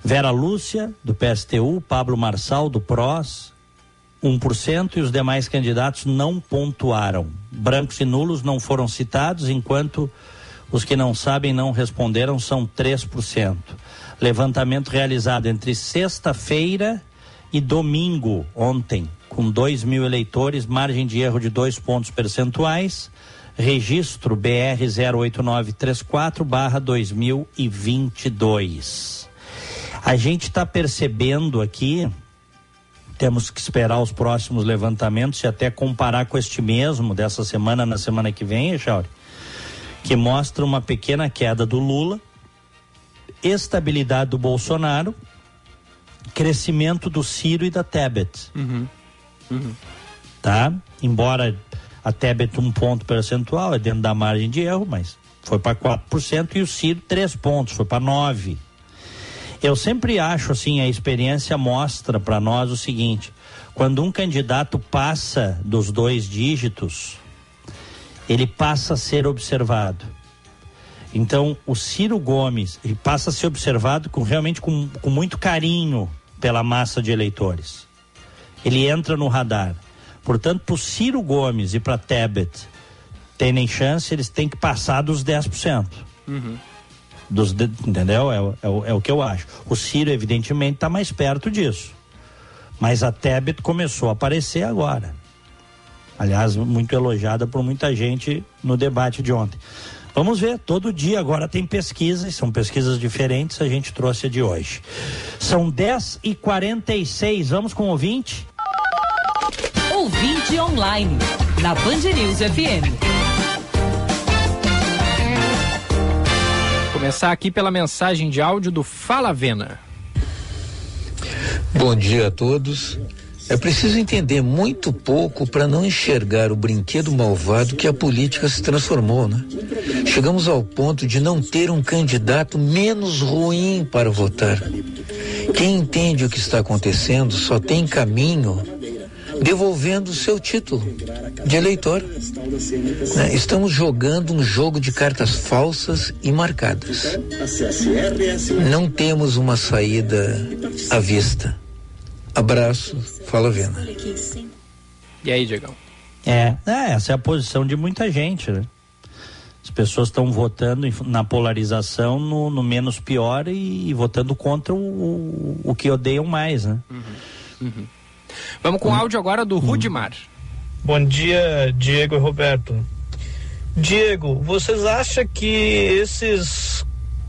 S1: Vera Lúcia, do PSTU, Pablo Marçal, do PROS, 1% e os demais candidatos não pontuaram. Brancos e nulos não foram citados, enquanto os que não sabem não responderam são 3%. Levantamento realizado entre sexta-feira e domingo, ontem, com 2 mil eleitores, margem de erro de dois pontos percentuais, registro BR 08934 barra 2022. A gente está percebendo aqui temos que esperar os próximos levantamentos e até comparar com este mesmo dessa semana na semana que vem, Echauri, que mostra uma pequena queda do Lula, estabilidade do Bolsonaro, crescimento do Ciro e da Tebet.
S2: Uhum. Uhum.
S1: Tá? Embora a Tebet um ponto percentual, é dentro da margem de erro, mas foi para 4% e o Ciro três pontos, foi para 9%. Eu sempre acho assim, a experiência mostra para nós o seguinte: Quando um candidato passa dos dois dígitos, ele passa a ser observado. Então, o Ciro Gomes ele passa a ser observado com, realmente com, com muito carinho pela massa de eleitores. Ele entra no radar. Portanto, para o Ciro Gomes e para Tebet terem chance, eles têm que passar dos 10%.
S2: Uhum.
S1: Dos, de- entendeu? É, o- é, é o que eu acho. O Ciro, evidentemente, está mais perto disso. Mas a Tebet começou a aparecer agora. Aliás, muito elogiada por muita gente no debate de ontem. Vamos ver, todo dia agora tem pesquisas, são pesquisas diferentes, a gente trouxe a de hoje. São 10 e 46 vamos com o ouvinte?
S3: Ouvinte online, na Band News FM.
S2: Começar aqui pela mensagem de áudio do Fala Vena.
S17: Bom dia a todos. É preciso entender muito pouco para não enxergar o brinquedo malvado que a política se transformou, né? Chegamos ao ponto de não ter um candidato menos ruim para votar. Quem entende o que está acontecendo só tem caminho devolvendo o seu título de eleitor. né? Estamos jogando um jogo de cartas falsas e marcadas. Não temos uma saída à vista. Abraço, fala Vena.
S2: E aí, Diegão?
S1: É, é, essa é a posição de muita gente, né? As pessoas estão votando na polarização no, no menos pior e, e votando contra o, o, o que odeiam mais, né?
S2: Uhum. Vamos com o áudio agora do Rudimar.
S18: Bom dia, Diego e Roberto. Diego, vocês acham que esses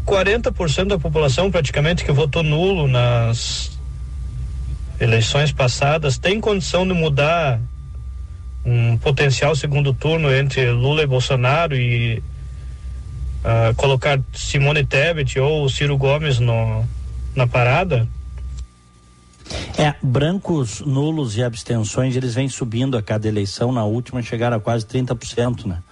S18: 40% da população praticamente que votou nulo nas eleições passadas tem condição de mudar um potencial segundo turno entre Lula e Bolsonaro e ah, colocar Simone Tebet ou Ciro Gomes no, na parada?
S1: É, brancos, nulos e abstenções, eles vêm subindo a cada eleição. Na última chegaram a quase 30%, né?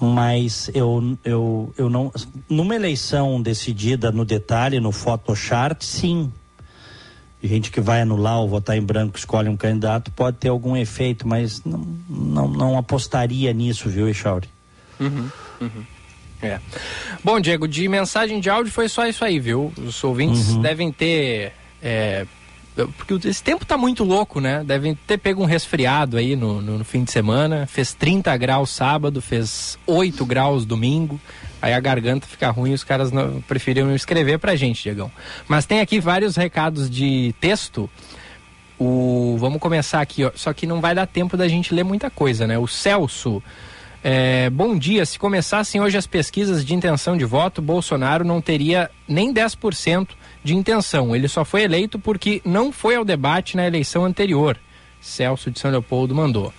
S1: Mas eu, eu, eu não. Numa eleição decidida no detalhe, no Photochart, sim. Gente que vai anular ou votar em branco, escolhe um candidato, pode ter algum efeito, mas não, não, não apostaria nisso, viu, Echauri?
S2: Uhum, uhum. É. Bom, Diego, de mensagem de áudio foi só isso aí, viu? Os ouvintes
S1: Uhum.
S2: devem ter. é, porque esse tempo tá muito louco, né? Devem ter pego um resfriado aí no, no, no fim de semana. Fez 30 graus sábado, fez 8 graus domingo. Aí a garganta fica ruim e os caras não, preferiram escrever pra gente, Diegão. Mas tem aqui vários recados de texto. O, vamos começar aqui, ó. Só que não vai dar tempo da gente ler muita coisa, né? O Celso. é, bom dia. Se começassem hoje as pesquisas de intenção de voto, Bolsonaro não teria nem 10% de intenção. Ele só foi eleito porque não foi ao debate na eleição anterior. Celso de São Leopoldo mandou.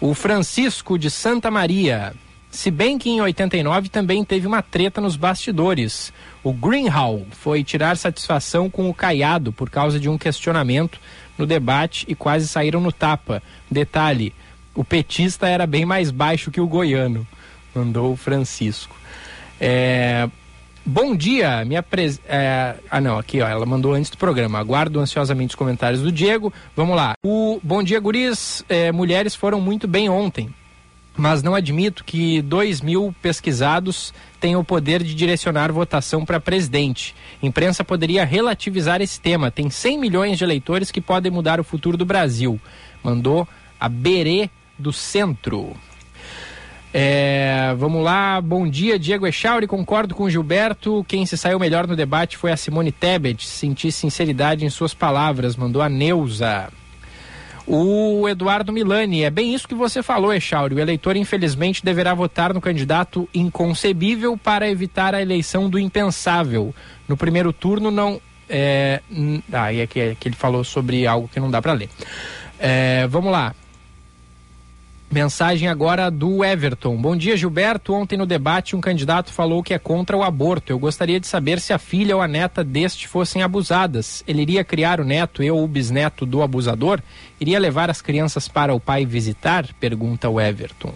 S2: O Francisco de Santa Maria. Se bem que em 89 também teve uma treta nos bastidores. O Greenhall foi tirar satisfação com o Caiado por causa de um questionamento no debate e quase saíram no tapa. Detalhe: o petista era bem mais baixo que o goiano. Mandou o Francisco. É, Bom dia, minha pres... é, Ah, não, aqui, ó, ela mandou antes do programa. Aguardo ansiosamente os comentários do Diego. Vamos lá. O Bom dia, guris. É, mulheres foram muito bem ontem, mas não admito que dois mil pesquisados tenham o poder de direcionar votação para presidente. Imprensa poderia relativizar esse tema. Tem 100 milhões de eleitores que podem mudar o futuro do Brasil. Mandou a Berê do Centro. É, vamos lá, bom dia, Diego Echauri, concordo com Gilberto. Quem se saiu melhor no debate foi a Simone Tebet. Senti sinceridade em suas palavras, mandou a Neuza. O Eduardo Milani, é bem isso que você falou, Echauri. O eleitor, infelizmente, deverá votar no candidato inconcebível para evitar a eleição do impensável. No primeiro turno, não. É, ah, e aqui, aqui ele falou sobre algo que não dá para ler. É, vamos lá. Mensagem agora do Everton. Bom dia, Gilberto. Ontem no debate um candidato falou que é contra o aborto. Eu gostaria de saber se a filha ou a neta deste fossem abusadas. Ele iria criar o neto e ou o bisneto do abusador? Iria levar as crianças para o pai visitar? Pergunta o Everton.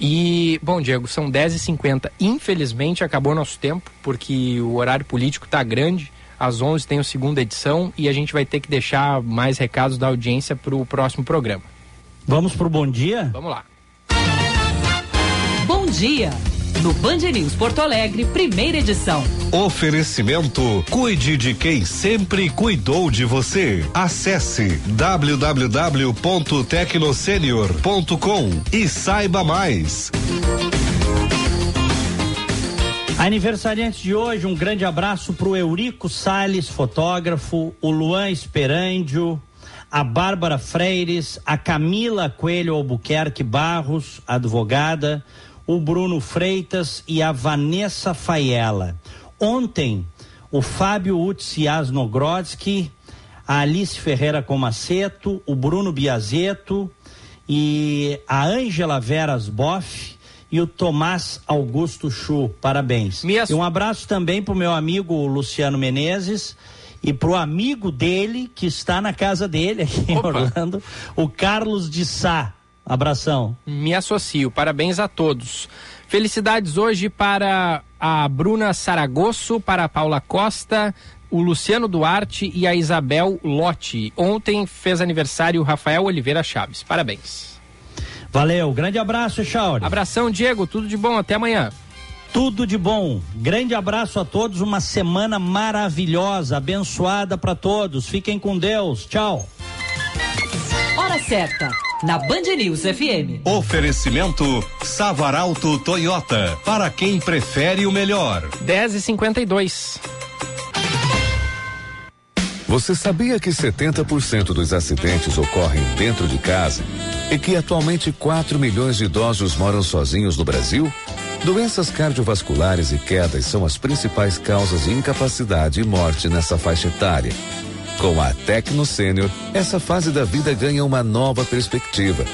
S2: E, bom, Diego, são 10h50. Infelizmente acabou nosso tempo, porque o horário político está grande. às 11 tem o segunda edição e a gente vai ter que deixar mais recados da audiência para o próximo programa.
S1: Vamos pro bom dia?
S2: Vamos lá.
S3: Bom dia. No Band News Porto Alegre, primeira edição.
S4: Oferecimento: cuide de quem sempre cuidou de você. Acesse www.tecnosenior.com e saiba mais.
S1: Aniversariante de hoje, um grande abraço pro Eurico Sales, fotógrafo, o Luan Esperandio, a Bárbara Freires, a Camila Coelho Albuquerque Barros, advogada, o Bruno Freitas e a Vanessa Faiela. Ontem, o Fábio Utsias Nogrodsky, a Alice Ferreira Comaceto, o Bruno Biazeto e a Ângela Veras Boff e o Tomás Augusto Chu. Parabéns. E um abraço também pro meu amigo Luciano Menezes e pro amigo dele que está na casa dele aqui em Orlando, o Carlos de Sá. Abração.
S2: Me associo. Parabéns a todos. Felicidades hoje para a Bruna Saragosso, para a Paula Costa, o Luciano Duarte e a Isabel Lotti. Ontem fez aniversário o Rafael Oliveira Chaves. Parabéns.
S1: Valeu, grande abraço, Chauri.
S2: Abração, Diego, tudo de bom, até amanhã.
S1: Tudo de bom. Grande abraço a todos, uma semana maravilhosa, abençoada para todos. Fiquem com Deus. Tchau.
S3: Hora certa, na Band News FM.
S4: Oferecimento Savaralto Toyota, para quem prefere o melhor.
S2: 10 e 52
S5: Você sabia que 70% dos acidentes ocorrem dentro de casa e que atualmente 4 milhões de idosos moram sozinhos no Brasil? Doenças cardiovasculares e quedas são as principais causas de incapacidade e morte nessa faixa etária. Com a Tecno Sênior, essa fase da vida ganha uma nova perspectiva.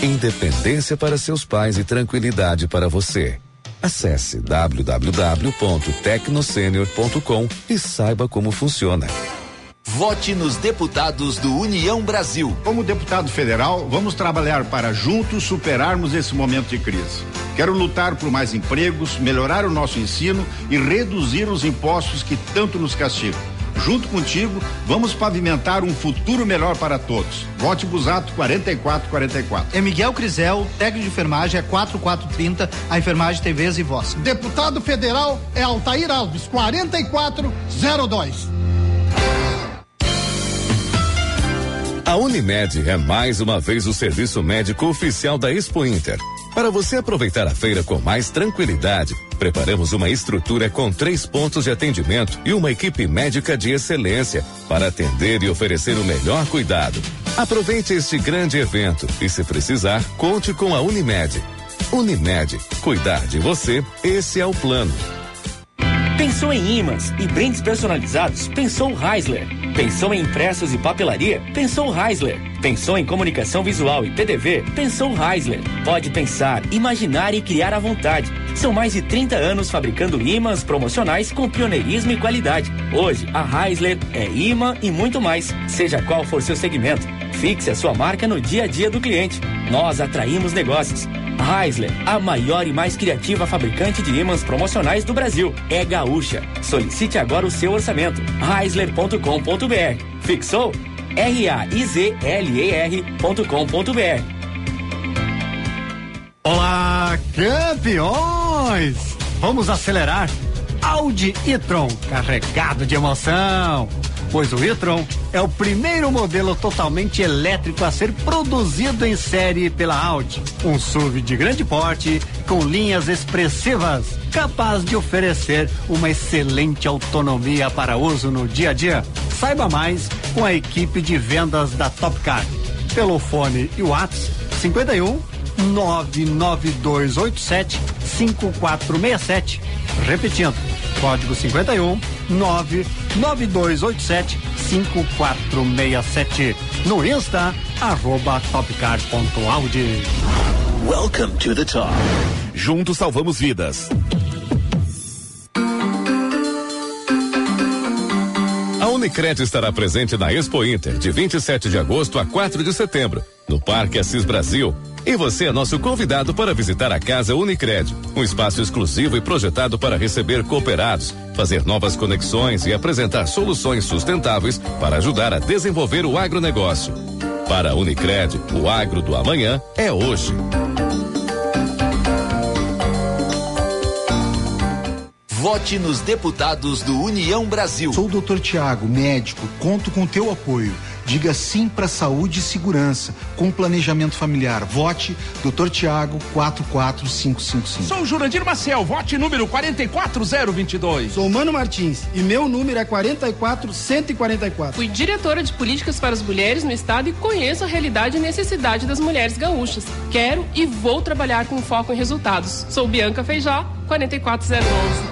S5: Independência para seus pais e tranquilidade para você. Acesse www.tecnosenior.com e saiba como funciona.
S19: Vote nos deputados do União Brasil.
S20: Como deputado federal, vamos trabalhar para juntos superarmos esse momento de crise. Quero lutar por mais empregos, melhorar o nosso ensino e reduzir os impostos que tanto nos castigam. Junto contigo, vamos pavimentar um futuro melhor para todos. Vote Busato 4444.
S21: É Miguel Crisel, técnico de enfermagem é 4430, a enfermagem tem vez e voz.
S22: Deputado federal é Altair Alves 4402.
S5: A Unimed é mais uma vez o serviço médico oficial da Expo Inter. Para você aproveitar a feira com mais tranquilidade, preparamos uma estrutura com três pontos de atendimento e uma equipe médica de excelência para atender e oferecer o melhor cuidado. Aproveite este grande evento e, se precisar, conte com a Unimed. Unimed, cuidar de você, esse é o plano.
S6: Pensou em imãs e brindes personalizados? Pensou Heisler. Pensou em impressos e papelaria? Pensou Heisler. Pensou em comunicação visual e PDV? Pensou Heisler. Pode pensar, imaginar e criar à vontade. São mais de 30 anos fabricando imãs promocionais com pioneirismo e qualidade. Hoje, a Heisler é imã e muito mais, seja qual for seu segmento. Fixe a sua marca no dia a dia do cliente. Nós atraímos negócios. Heisler, a maior e mais criativa fabricante de ímãs promocionais do Brasil, é gaúcha. Solicite agora o seu orçamento. Heisler.com.br. Fixou? R-A-I-Z-L-E-R.com.br.
S23: Olá, campeões! Vamos acelerar. Audi e-tron, carregado de emoção. Pois o e-tron é o primeiro modelo totalmente elétrico a ser produzido em série pela Audi. Um SUV de grande porte, com linhas expressivas, capaz de oferecer uma excelente autonomia para uso no dia a dia. Saiba mais com a equipe de vendas da Top Car. Pelo fone e WhatsApp 51 99287 5467. Repetindo, código 51 99287 5467. No Insta, arroba topcar.audi.
S19: Welcome to the top.
S24: Juntos salvamos vidas.
S5: Unicred estará presente na Expo Inter de 27 de agosto a 4 de setembro, no Parque Assis Brasil. E você é nosso convidado para visitar a Casa Unicred, um espaço exclusivo e projetado para receber cooperados, fazer novas conexões e apresentar soluções sustentáveis para ajudar a desenvolver o agronegócio. Para a Unicred, o agro do amanhã é hoje.
S19: Vote nos deputados do União Brasil.
S25: Sou o Dr. Tiago, médico, conto com teu apoio. Diga sim para saúde e segurança, com planejamento familiar. Vote Dr. Tiago 44555.
S26: Sou Jurandir Maciel, vote número 44022.
S27: Sou Mano Martins e meu número é 44144.
S24: Fui diretora de políticas para as mulheres no estado e conheço a realidade e necessidade das mulheres gaúchas. Quero e vou trabalhar com foco em resultados. Sou Bianca Feijó, 44011.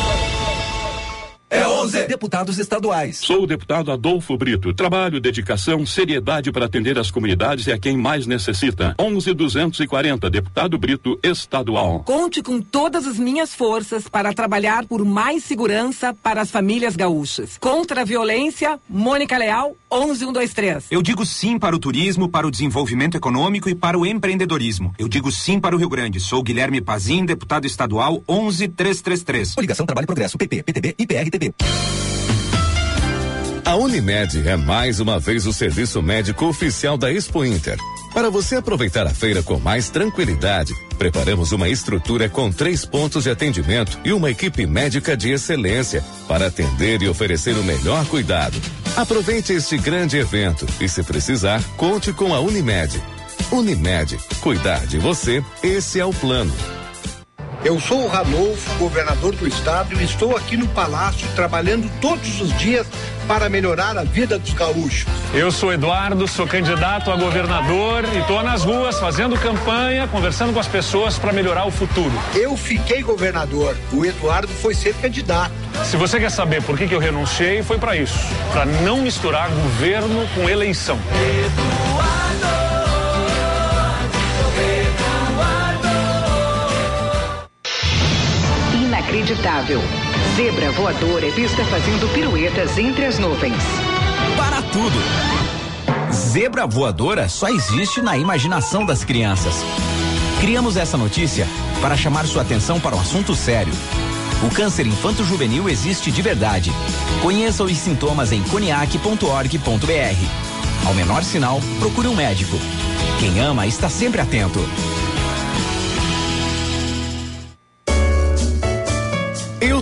S28: É 11 deputados estaduais.
S29: Sou o deputado Adolfo Brito. Trabalho, dedicação, seriedade para atender as comunidades e a quem mais necessita. 11.240, deputado Brito estadual.
S30: Conte com todas as minhas forças para trabalhar por mais segurança para as famílias gaúchas. Contra a violência, Mônica Leal, 11123.
S31: Eu digo sim para o turismo, para o desenvolvimento econômico e para o empreendedorismo. Eu digo sim para o Rio Grande. Sou Guilherme Pazim, deputado estadual 11333.
S28: Coligação Trabalho e Progresso, PP, PTB e PRTB.
S5: A Unimed é mais uma vez o serviço médico oficial da Expo Inter. Para você aproveitar a feira com mais tranquilidade, preparamos uma estrutura com três pontos de atendimento e uma equipe médica de excelência para atender e oferecer o melhor cuidado. Aproveite este grande evento e, se precisar, conte com a Unimed. Unimed, cuidar de você, esse é o plano.
S32: Eu sou o Ranolfo, governador do estado, e estou aqui no Palácio trabalhando todos os dias para melhorar a vida dos gaúchos.
S33: Eu sou Eduardo, sou candidato a governador e estou nas ruas fazendo campanha, conversando com as pessoas para melhorar o futuro.
S32: Eu fiquei governador, o Eduardo foi ser candidato.
S33: Se você quer saber por que, que eu renunciei, foi para isso, para não misturar governo com eleição.
S15: Inacreditável. Zebra voadora é vista fazendo piruetas entre as nuvens.
S13: Para tudo. Zebra voadora só existe na imaginação das crianças. Criamos essa notícia para chamar sua atenção para um assunto sério. O câncer infanto-juvenil existe de verdade. Conheça os sintomas em coniac.org.br. Ao menor sinal, procure um médico. Quem ama está sempre atento.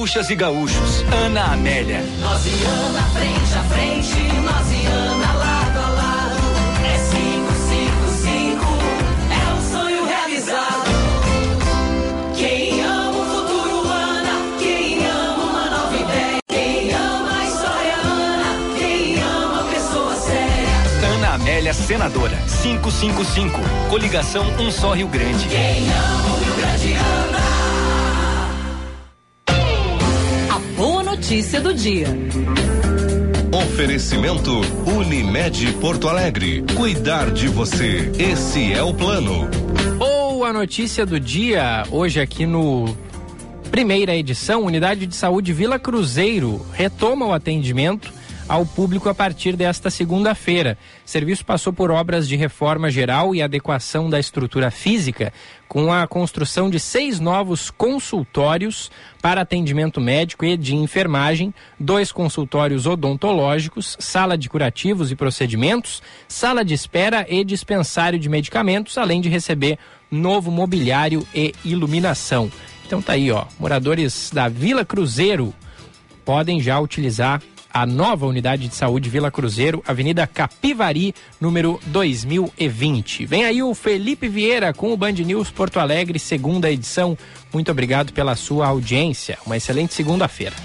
S19: Gaúchas e gaúchos, Ana Amélia.
S14: Nós e Ana frente a frente, nós e Ana lado a lado. É 555, é um sonho realizado. Quem ama o futuro, Ana. Quem ama uma nova ideia. Quem ama a história, Ana. Quem ama pessoa séria.
S13: Ana Amélia, senadora. 555. Coligação Um Só Rio Grande.
S14: Quem ama o Rio Grande, Ana.
S3: Notícia do dia.
S4: Oferecimento Unimed Porto Alegre. Cuidar de você. Esse é o plano.
S2: Boa notícia do dia. Hoje aqui no primeira edição, Unidade de Saúde Vila Cruzeiro retoma o atendimento ao público a partir desta segunda-feira. O serviço passou por obras de reforma geral e adequação da estrutura física, com a construção de seis novos consultórios para atendimento médico e de enfermagem, dois consultórios odontológicos, sala de curativos e procedimentos, sala de espera e dispensário de medicamentos, além de receber novo mobiliário e iluminação. Então tá aí, ó, moradores da Vila Cruzeiro podem já utilizar a nova unidade de saúde Vila Cruzeiro, Avenida Capivari, número 2020. Vem aí o Felipe Vieira com o Band News Porto Alegre, segunda edição. Muito obrigado pela sua audiência. Uma excelente segunda-feira.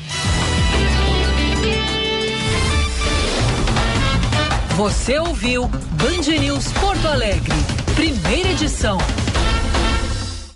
S3: Você ouviu Band News Porto Alegre, primeira edição.